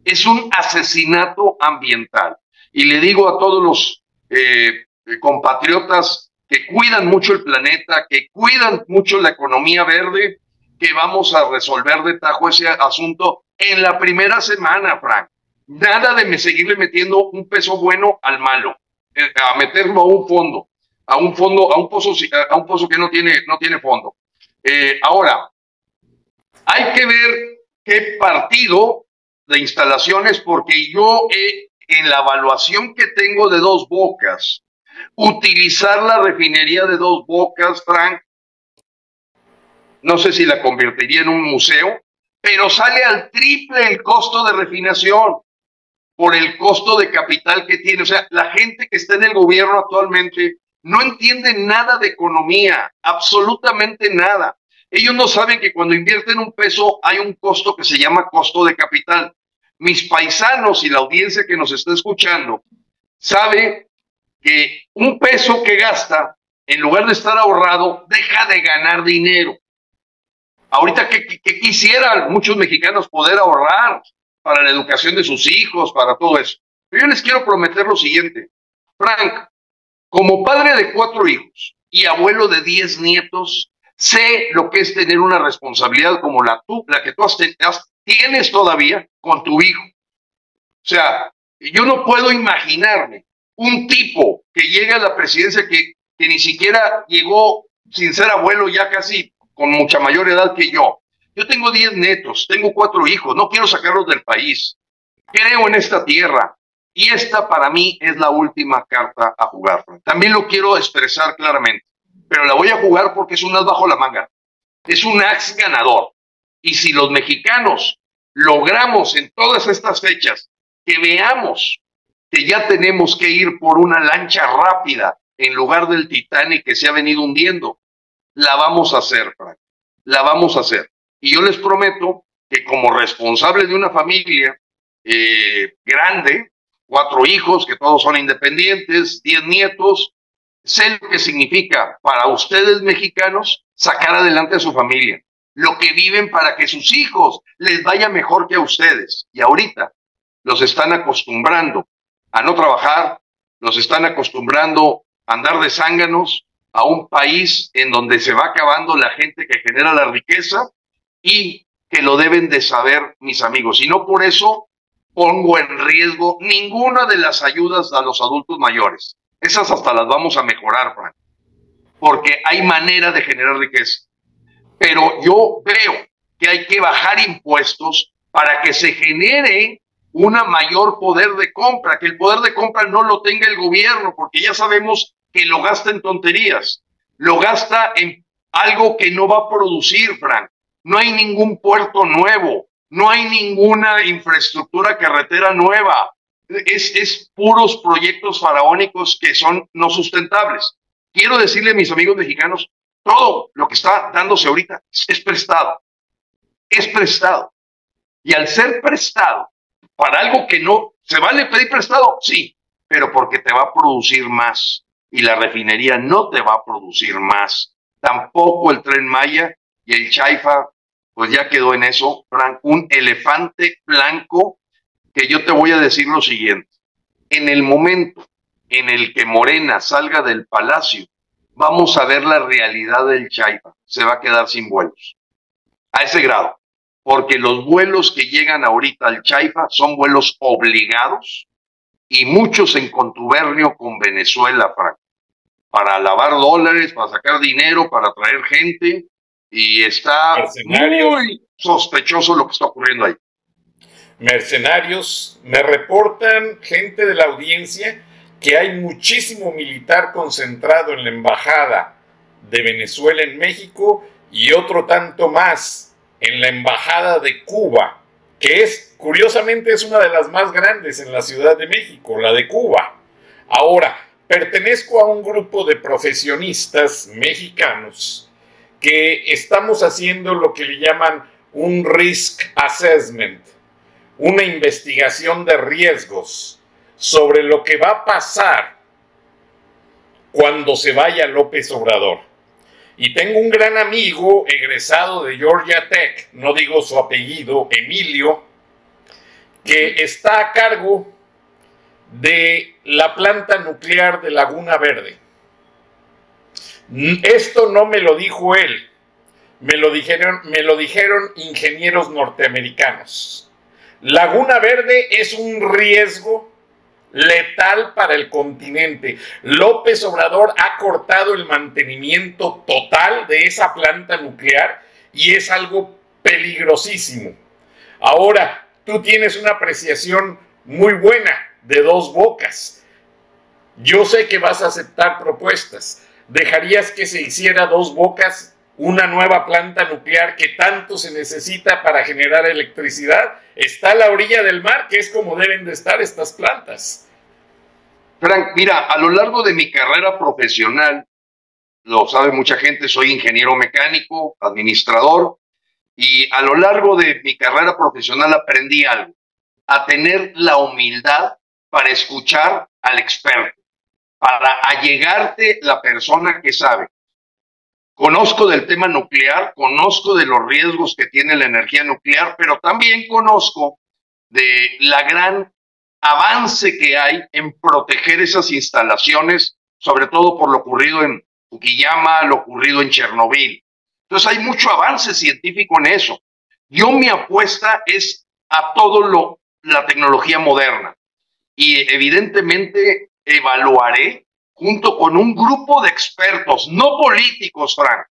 Es un asesinato ambiental. Y le digo a todos los eh, compatriotas que cuidan mucho el planeta, que cuidan mucho la economía verde, que vamos a resolver de tajo ese asunto en la primera semana, Frank. Nada de me seguirle metiendo un peso bueno al malo, eh, a meterlo a un fondo, a un fondo, a un pozo, a un pozo que no tiene, no tiene fondo. Eh, ahora, hay que ver qué partido de instalaciones, porque yo en la evaluación que tengo de dos bocas, utilizar la refinería de dos bocas, Frank, no sé si la convertiría en un museo, pero sale al triple el costo de refinación por el costo de capital que tiene. O sea, la gente que está en el gobierno actualmente no entiende nada de economía, absolutamente nada. Ellos no saben que cuando invierten un peso hay un costo que se llama costo de capital. Mis paisanos y la audiencia que nos está escuchando sabe que un peso que gasta, en lugar de estar ahorrado, deja de ganar dinero. Ahorita, ¿qué, quisieran muchos mexicanos poder ahorrar para la educación de sus hijos, para todo eso? Pero yo les quiero prometer lo siguiente. Frank, como padre de cuatro hijos y abuelo de diez nietos, sé lo que es tener una responsabilidad como la, tú, la que tú tienes todavía con tu hijo. O sea, yo no puedo imaginarme un tipo que llega a la presidencia que, que ni siquiera llegó sin ser abuelo ya casi con mucha mayor edad que yo. Yo tengo diez netos, tengo cuatro hijos, no quiero sacarlos del país. Creo en esta tierra y esta para mí es la última carta a jugar. También lo quiero expresar claramente pero la voy a jugar porque es un as bajo la manga. Es un as ganador. Y si los mexicanos logramos en todas estas fechas que veamos que ya tenemos que ir por una lancha rápida en lugar del Titanic que se ha venido hundiendo, la vamos a hacer, Frank. La vamos a hacer. Y yo les prometo que como responsable de una familia eh, grande, cuatro hijos, que todos son independientes, diez nietos, sé lo que significa para ustedes mexicanos sacar adelante a su familia, lo que viven para que sus hijos les vaya mejor que a ustedes. Y ahorita los están acostumbrando a no trabajar, los están acostumbrando a andar de zánganos a un país en donde se va acabando la gente que genera la riqueza y que lo deben de saber mis amigos. Y no por eso pongo en riesgo ninguna de las ayudas a los adultos mayores. Esas hasta las vamos a mejorar, Frank, porque hay manera de generar riqueza. Pero yo veo que hay que bajar impuestos para que se genere una mayor poder de compra, que el poder de compra no lo tenga el gobierno, porque ya sabemos que lo gasta en tonterías, lo gasta en algo que no va a producir, Frank. No hay ningún puerto nuevo, no hay ninguna infraestructura carretera nueva, es, puros proyectos faraónicos que son no sustentables. Quiero decirle a mis amigos mexicanos, todo lo que está dándose ahorita es prestado, es prestado. Y al ser prestado para algo que no, ¿se vale pedir prestado? Sí, pero porque te va a producir más. Y la refinería no te va a producir más. Tampoco el tren Maya y el Chaifa, pues ya quedó en eso, un elefante blanco que yo te voy a decir lo siguiente. En el momento en el que Morena salga del palacio, vamos a ver la realidad del Chaifa. Se va a quedar sin vuelos. A ese grado. Porque los vuelos que llegan ahorita al Chaifa son vuelos obligados y muchos en contubernio con Venezuela, Frank, para lavar dólares, para sacar dinero, para traer gente. Y está muy sospechoso lo que está ocurriendo ahí. Mercenarios, me reportan gente de la audiencia que hay muchísimo militar concentrado en la embajada de Venezuela en México y otro tanto más en la embajada de Cuba, que es, curiosamente, es una de las más grandes en la Ciudad de México, la de Cuba. Ahora, pertenezco a un grupo de profesionistas mexicanos que estamos haciendo lo que le llaman un risk assessment, una investigación de riesgos sobre lo que va a pasar cuando se vaya López Obrador. Y tengo un gran amigo egresado de Georgia Tech, no digo su apellido, Emilio, que está a cargo de la planta nuclear de Laguna Verde. Esto no me lo dijo él, me lo dijeron, me lo dijeron ingenieros norteamericanos. Laguna Verde es un riesgo letal para el continente. López Obrador ha cortado el mantenimiento total de esa planta nuclear y es algo peligrosísimo. Ahora, tú tienes una apreciación muy buena de dos bocas. Yo sé que vas a aceptar propuestas. ¿Dejarías que se hiciera dos bocas una nueva planta nuclear que tanto se necesita para generar electricidad, está a la orilla del mar, que es como deben de estar estas plantas. Frank, mira, a lo largo de mi carrera profesional, lo sabe mucha gente, soy ingeniero mecánico, administrador, y a lo largo de mi carrera profesional aprendí algo, a tener la humildad para escuchar al experto, para allegarte la persona que sabe. Conozco del tema nuclear, conozco de los riesgos que tiene la energía nuclear, pero también conozco de la gran avance que hay en proteger esas instalaciones, sobre todo por lo ocurrido en Fukuyama, lo ocurrido en Chernobyl. Entonces hay mucho avance científico en eso. Yo mi apuesta es a todo lo la tecnología moderna y evidentemente evaluaré junto con un grupo de expertos, no políticos, Frank,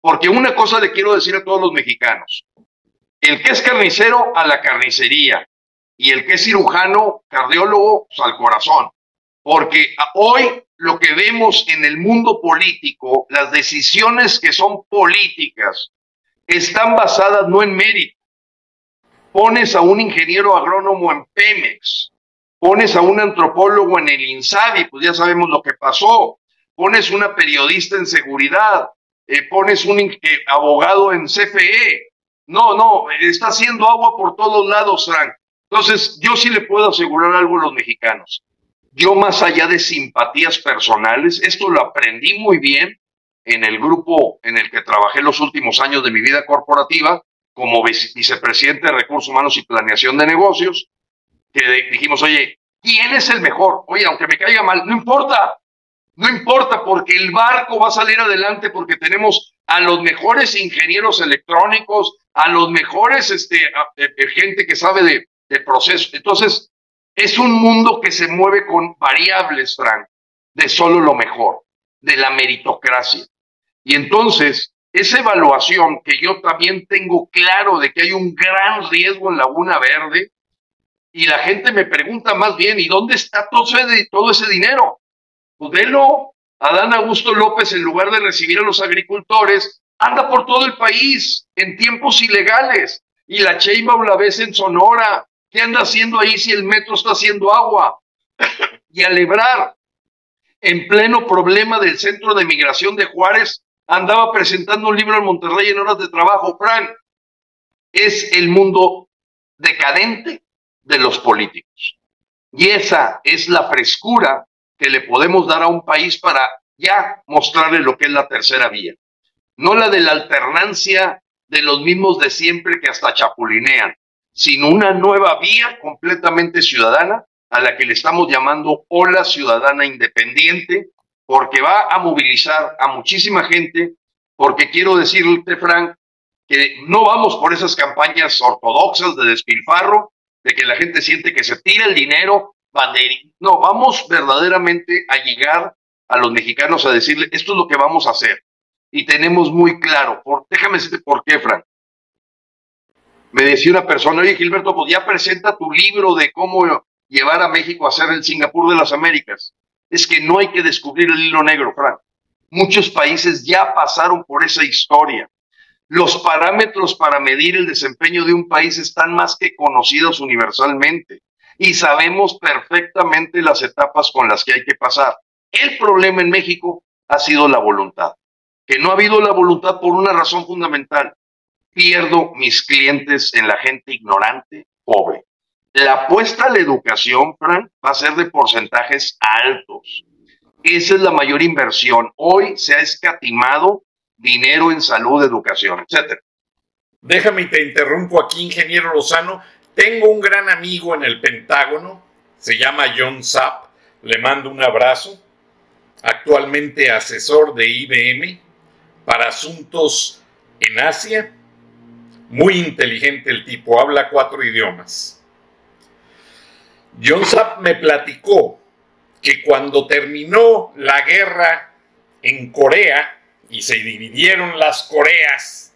porque una cosa le quiero decir a todos los mexicanos, el que es carnicero a la carnicería. Y el que es cirujano, cardiólogo, pues, al corazón, porque hoy lo que vemos en el mundo político, las decisiones que son políticas, están basadas no en mérito. Pones a un ingeniero agrónomo en Pemex, Pones a un antropólogo en el INSABI, pues ya sabemos lo que pasó. Pones una periodista en seguridad, eh, pones un eh, abogado en CFE. No, no, está haciendo agua por todos lados, Frank. Entonces, yo sí le puedo asegurar algo a los mexicanos. Yo más allá de simpatías personales, esto lo aprendí muy bien en el grupo en el que trabajé los últimos años de mi vida corporativa como vicepresidente de Recursos Humanos y Planeación de Negocios que dijimos, oye, ¿quién es el mejor? Oye, aunque me caiga mal, no importa, no importa, porque el barco va a salir adelante porque tenemos a los mejores ingenieros electrónicos, a los mejores este, eh, eh, gente que sabe de, de procesos. Entonces, es un mundo que se mueve con variables, Frank, de solo lo mejor, de la meritocracia. Y entonces, esa evaluación que yo también tengo claro de que hay un gran riesgo en Laguna Verde, y la gente me pregunta más bien, ¿y dónde está todo ese, dinero? Pues velo, Adán Augusto López, en lugar de recibir a los agricultores, anda por todo el país en tiempos ilegales. Y la Sheinbaum la ves en Sonora. ¿Qué anda haciendo ahí si el metro está haciendo agua? y a Lebrar, en pleno problema del centro de migración de Juárez, andaba presentando un libro en Monterrey en horas de trabajo. Frank, es el mundo decadente de los políticos. Y esa es la frescura que le podemos dar a un país para ya mostrarle lo que es la tercera vía. No la de la alternancia de los mismos de siempre que hasta chapulinean, sino una nueva vía completamente ciudadana a la que le estamos llamando ola ciudadana independiente, porque va a movilizar a muchísima gente, porque quiero decirte, Frank, que no vamos por esas campañas ortodoxas de despilfarro, de que la gente siente que se tira el dinero, banderín. No, vamos verdaderamente a llegar a los mexicanos a decirle, esto es lo que vamos a hacer. Y tenemos muy claro, por, déjame decirte por qué, Frank. Me decía una persona, oye Gilberto, pues ya presenta tu libro de cómo llevar a México a ser el Singapur de las Américas. Es que no hay que descubrir el hilo negro, Frank. Muchos países ya pasaron por esa historia. Los parámetros para medir el desempeño de un país están más que conocidos universalmente y sabemos perfectamente las etapas con las que hay que pasar. El problema en México ha sido la voluntad, que no ha habido la voluntad por una razón fundamental. Pierdo mis clientes en la gente ignorante, pobre. La apuesta a la educación, Frank, va a ser de porcentajes altos. Esa es la mayor inversión. Hoy se ha escatimado dinero en salud, educación, etcétera. Déjame te interrumpo aquí, ingeniero Lozano. Tengo un gran amigo en el Pentágono, se llama John Sapp, le mando un abrazo actualmente asesor de IBM para asuntos en Asia. Muy inteligente el tipo, habla cuatro idiomas. John Sapp me platicó que cuando terminó la guerra en Corea y se dividieron las Coreas,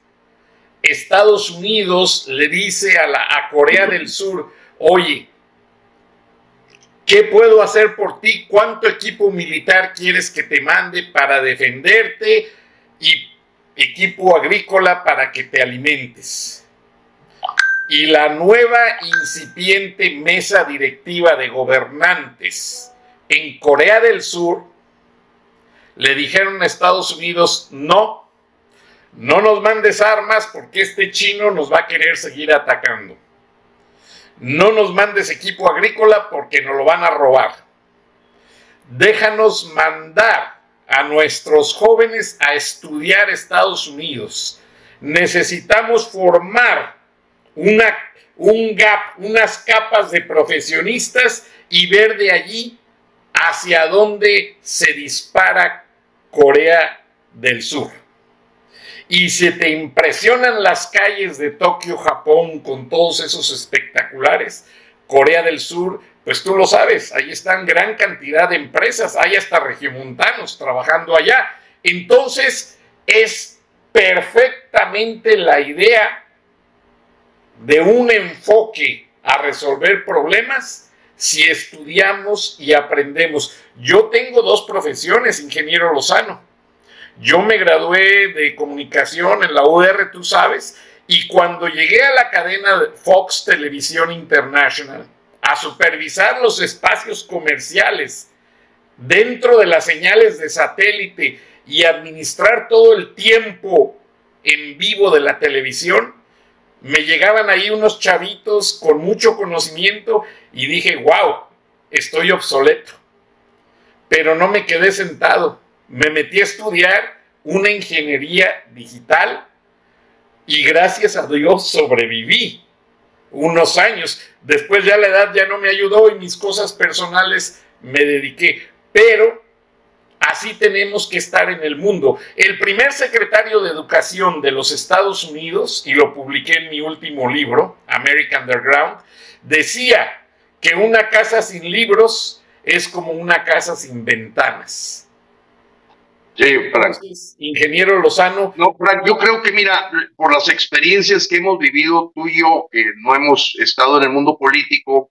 Estados Unidos le dice a, Corea del Sur, oye, ¿Qué puedo hacer por ti? ¿Cuánto equipo militar quieres que te mande para defenderte? Y equipo agrícola para que te alimentes. Y la nueva incipiente mesa directiva de gobernantes en Corea del Sur le dijeron a Estados Unidos, no, no nos mandes armas porque este chino nos va a querer seguir atacando no nos mandes equipo agrícola porque nos lo van a robar. Déjanos mandar a nuestros jóvenes a estudiar Estados Unidos. Necesitamos formar una, un gap, unas capas de profesionistas y ver de allí hacia dónde se dispara Corea del Sur y si te impresionan las calles de Tokio, Japón, con todos esos espectaculares, Corea del Sur, pues tú lo sabes, ahí están gran cantidad de empresas, hay hasta regiomontanos trabajando allá. Entonces, es perfectamente la idea de un enfoque a resolver problemas si estudiamos y aprendemos. Yo tengo dos profesiones, ingeniero Lozano yo me gradué de comunicación en la UR, tú sabes, y cuando llegué a la cadena Fox Televisión International a supervisar los espacios comerciales dentro de las señales de satélite y administrar todo el tiempo en vivo de la televisión, me llegaban ahí unos chavitos con mucho conocimiento y dije, wow, estoy obsoleto. Pero no me quedé sentado me metí a estudiar una ingeniería digital y gracias a Dios sobreviví unos años. Después ya la edad ya no me ayudó y mis cosas personales me dediqué. Pero así tenemos que estar en el mundo. El primer secretario de Educación de los Estados Unidos, y lo publiqué en mi último libro, American Underground, decía que una casa sin libros es como una casa sin ventanas. Sí, Frank. ingeniero Lozano. No, Frank, yo creo que, mira, por las experiencias que hemos vivido tú y yo, que no hemos estado en el mundo político,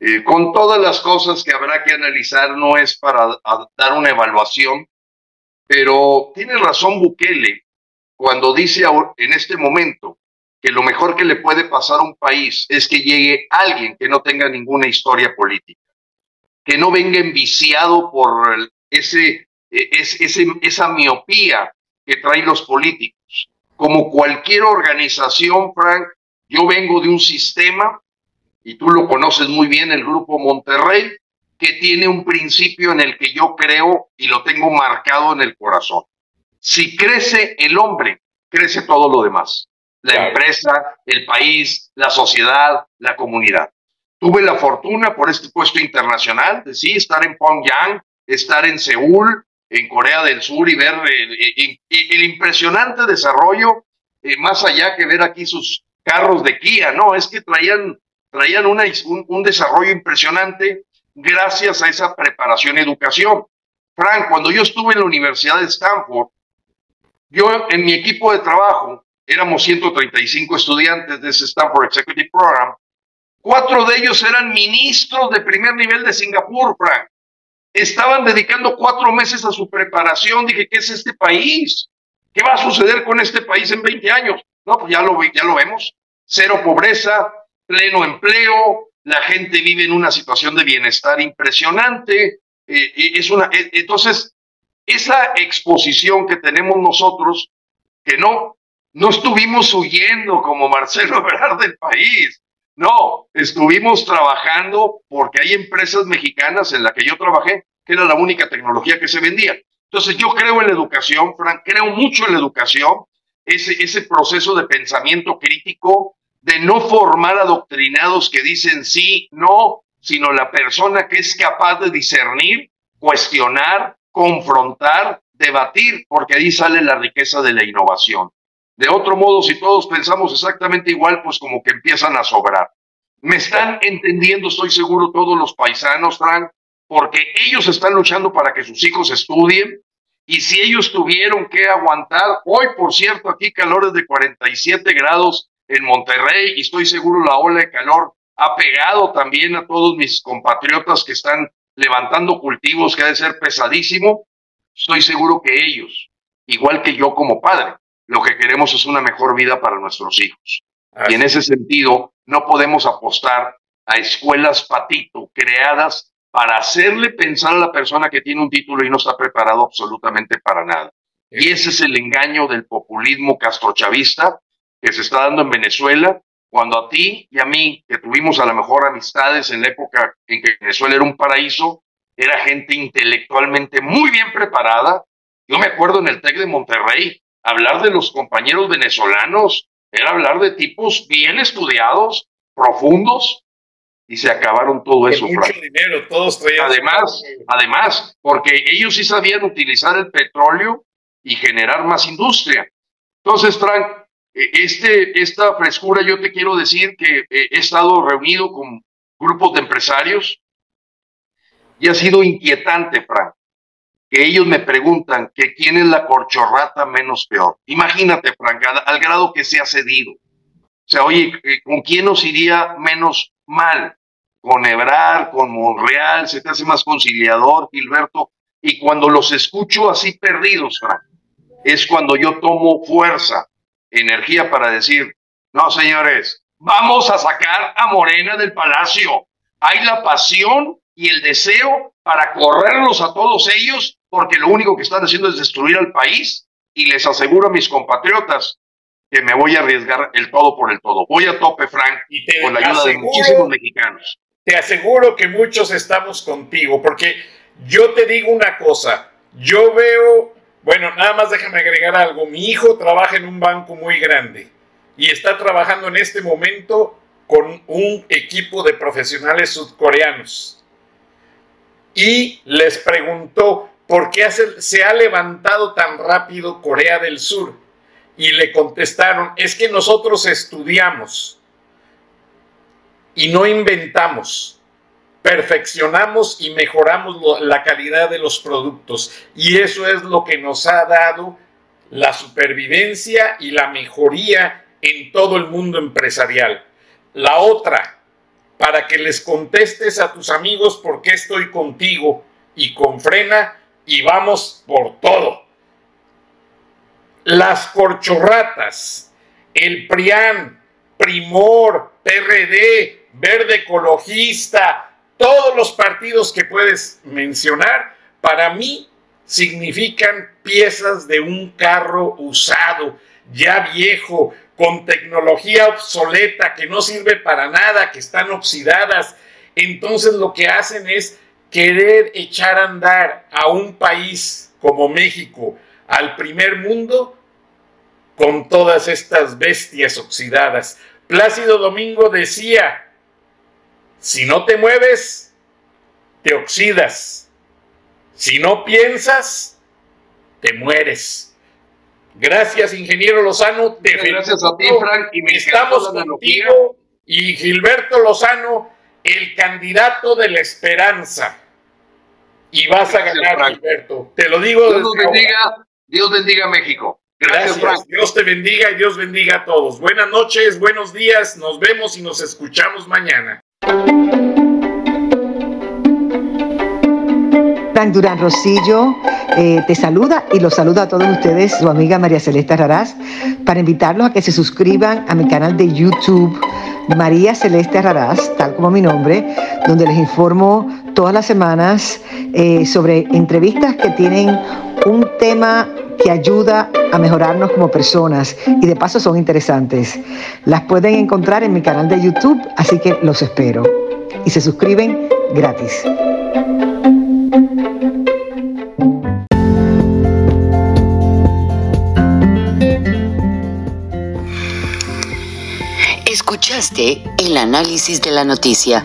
eh, con todas las cosas que habrá que analizar, no es para dar una evaluación, pero tiene razón Bukele cuando dice en este momento que lo mejor que le puede pasar a un país es que llegue alguien que no tenga ninguna historia política, que no venga enviciado por ese e, es, esa miopía que traen los políticos. Como cualquier organización, Frank, yo vengo de un sistema, y tú lo conoces muy bien, el Grupo Monterrey, que tiene un principio en el que yo creo y lo tengo marcado en el corazón. Si crece el hombre, crece todo lo demás. La empresa, el país, la sociedad, la comunidad. Tuve la fortuna por este puesto internacional de sí, estar en Pyongyang, estar en Seúl, en Corea del Sur y ver el, impresionante desarrollo, más allá que ver aquí sus carros de Kia, no, es que traían, traían una, un, desarrollo impresionante gracias a esa preparación y educación. Frank, cuando yo estuve en la Universidad de Stanford, yo en mi equipo de trabajo éramos 135 estudiantes de ese Stanford Executive Program. Cuatro de ellos eran ministros de primer nivel de Singapur, Frank. Estaban dedicando cuatro meses a su preparación. Dije, ¿qué es este país? ¿Qué va a suceder con este país en 20 años? No, pues ya lo, ya lo vemos. Cero pobreza, pleno empleo, la gente vive en una situación de bienestar impresionante. Eh, es una, eh, entonces, esa exposición que tenemos nosotros, que no, no estuvimos huyendo como Marcelo Ebrard del país, no, estuvimos trabajando porque hay empresas mexicanas en las que yo trabajé, que era la única tecnología que se vendía. Entonces yo creo en la educación, Frank, creo mucho en la educación, ese, ese proceso de pensamiento crítico, de no formar adoctrinados que dicen sí, no, sino la persona que es capaz de discernir, cuestionar, confrontar, debatir, porque ahí sale la riqueza de la innovación. De otro modo, si todos pensamos exactamente igual, pues como que empiezan a sobrar. Me están entendiendo, estoy seguro, todos los paisanos, Frank, porque ellos están luchando para que sus hijos estudien. Y si ellos tuvieron que aguantar, hoy por cierto, aquí calores de 47 grados en Monterrey, y estoy seguro la ola de calor ha pegado también a todos mis compatriotas que están levantando cultivos que ha de ser pesadísimo, estoy seguro que ellos, igual que yo como padre, lo que queremos es una mejor vida para nuestros hijos. Y en ese sentido, no podemos apostar a escuelas patito creadas para hacerle pensar a la persona que tiene un título y no está preparado absolutamente para nada. Y ese es el engaño del populismo castrochavista que se está dando en Venezuela cuando a ti y a mí, que tuvimos a lo mejor amistades en la época en que Venezuela era un paraíso, era gente intelectualmente muy bien preparada. Yo me acuerdo en el TEC de Monterrey, hablar de los compañeros venezolanos era hablar de tipos bien estudiados, profundos, y se acabaron todo eso. Mucho dinero, todos traían. Además, además, porque ellos sí sabían utilizar el petróleo y generar más industria. Entonces, Frank, este, esta frescura, yo te quiero decir que eh, he estado reunido con grupos de empresarios y ha sido inquietante, Frank, que ellos me preguntan que quién es la corchorrata menos peor. Imagínate, Frank, al, grado que se ha cedido. O sea, oye, eh, ¿con quién nos iría menos mal? Con Ebrar, con Monreal, se te hace más conciliador, Gilberto. Y cuando los escucho así perdidos, Frank, es cuando yo tomo fuerza energía para decir, no, señores, vamos a sacar a Morena del palacio. Hay la pasión y el deseo para correrlos a todos ellos, porque lo único que están haciendo es destruir al país. Y les aseguro a mis compatriotas que me voy a arriesgar el todo por el todo. Voy a tope, Frank, y con la ayuda de muchísimos mexicanos. Te aseguro que muchos estamos contigo, porque yo te digo una cosa, yo veo bueno, nada más déjame agregar algo. Mi hijo trabaja en un banco muy grande y está trabajando en este momento con un equipo de profesionales sudcoreanos. Y les preguntó por qué se ha levantado tan rápido Corea del Sur. Y le contestaron, es que nosotros estudiamos y no inventamos perfeccionamos y mejoramos la calidad de los productos. Y eso es lo que nos ha dado la supervivencia y la mejoría en todo el mundo empresarial. La otra, para que les contestes a tus amigos por qué estoy contigo y con frena y vamos por todo. Las corchorratas, el PRIAN, Primor, PRD, Verde Ecologista, todos los partidos que puedes mencionar, para mí significan piezas de un carro usado, ya viejo, con tecnología obsoleta, que no sirve para nada, que están oxidadas. Entonces lo que hacen es querer echar a andar a un país como México al primer mundo con todas estas bestias oxidadas. Plácido Domingo decía, si no te mueves, te oxidas. Si no piensas, te mueres. Gracias, ingeniero Lozano. Gracias a ti, Frank. Y me Estamos contigo y Gilberto Lozano, el candidato de la esperanza. Y vas a ganar, Gilberto. Te lo digo. Dios bendiga, Dios bendiga a México. Gracias, Frank. Dios te bendiga y Dios bendiga a todos. Buenas noches, buenos días. Nos vemos y nos escuchamos mañana. Frank Durán Rosillo eh, te saluda y los saluda a todos ustedes, su amiga María Celeste Raraz, para invitarlos a que se suscriban a mi canal de YouTube María Celeste Raraz, tal como mi nombre, donde les informo todas las semanas eh, sobre entrevistas que tienen un tema que ayuda a mejorarnos como personas y de paso son interesantes. Las pueden encontrar en mi canal de YouTube, así que los espero. Y se suscriben gratis. Escuchaste el análisis de la noticia,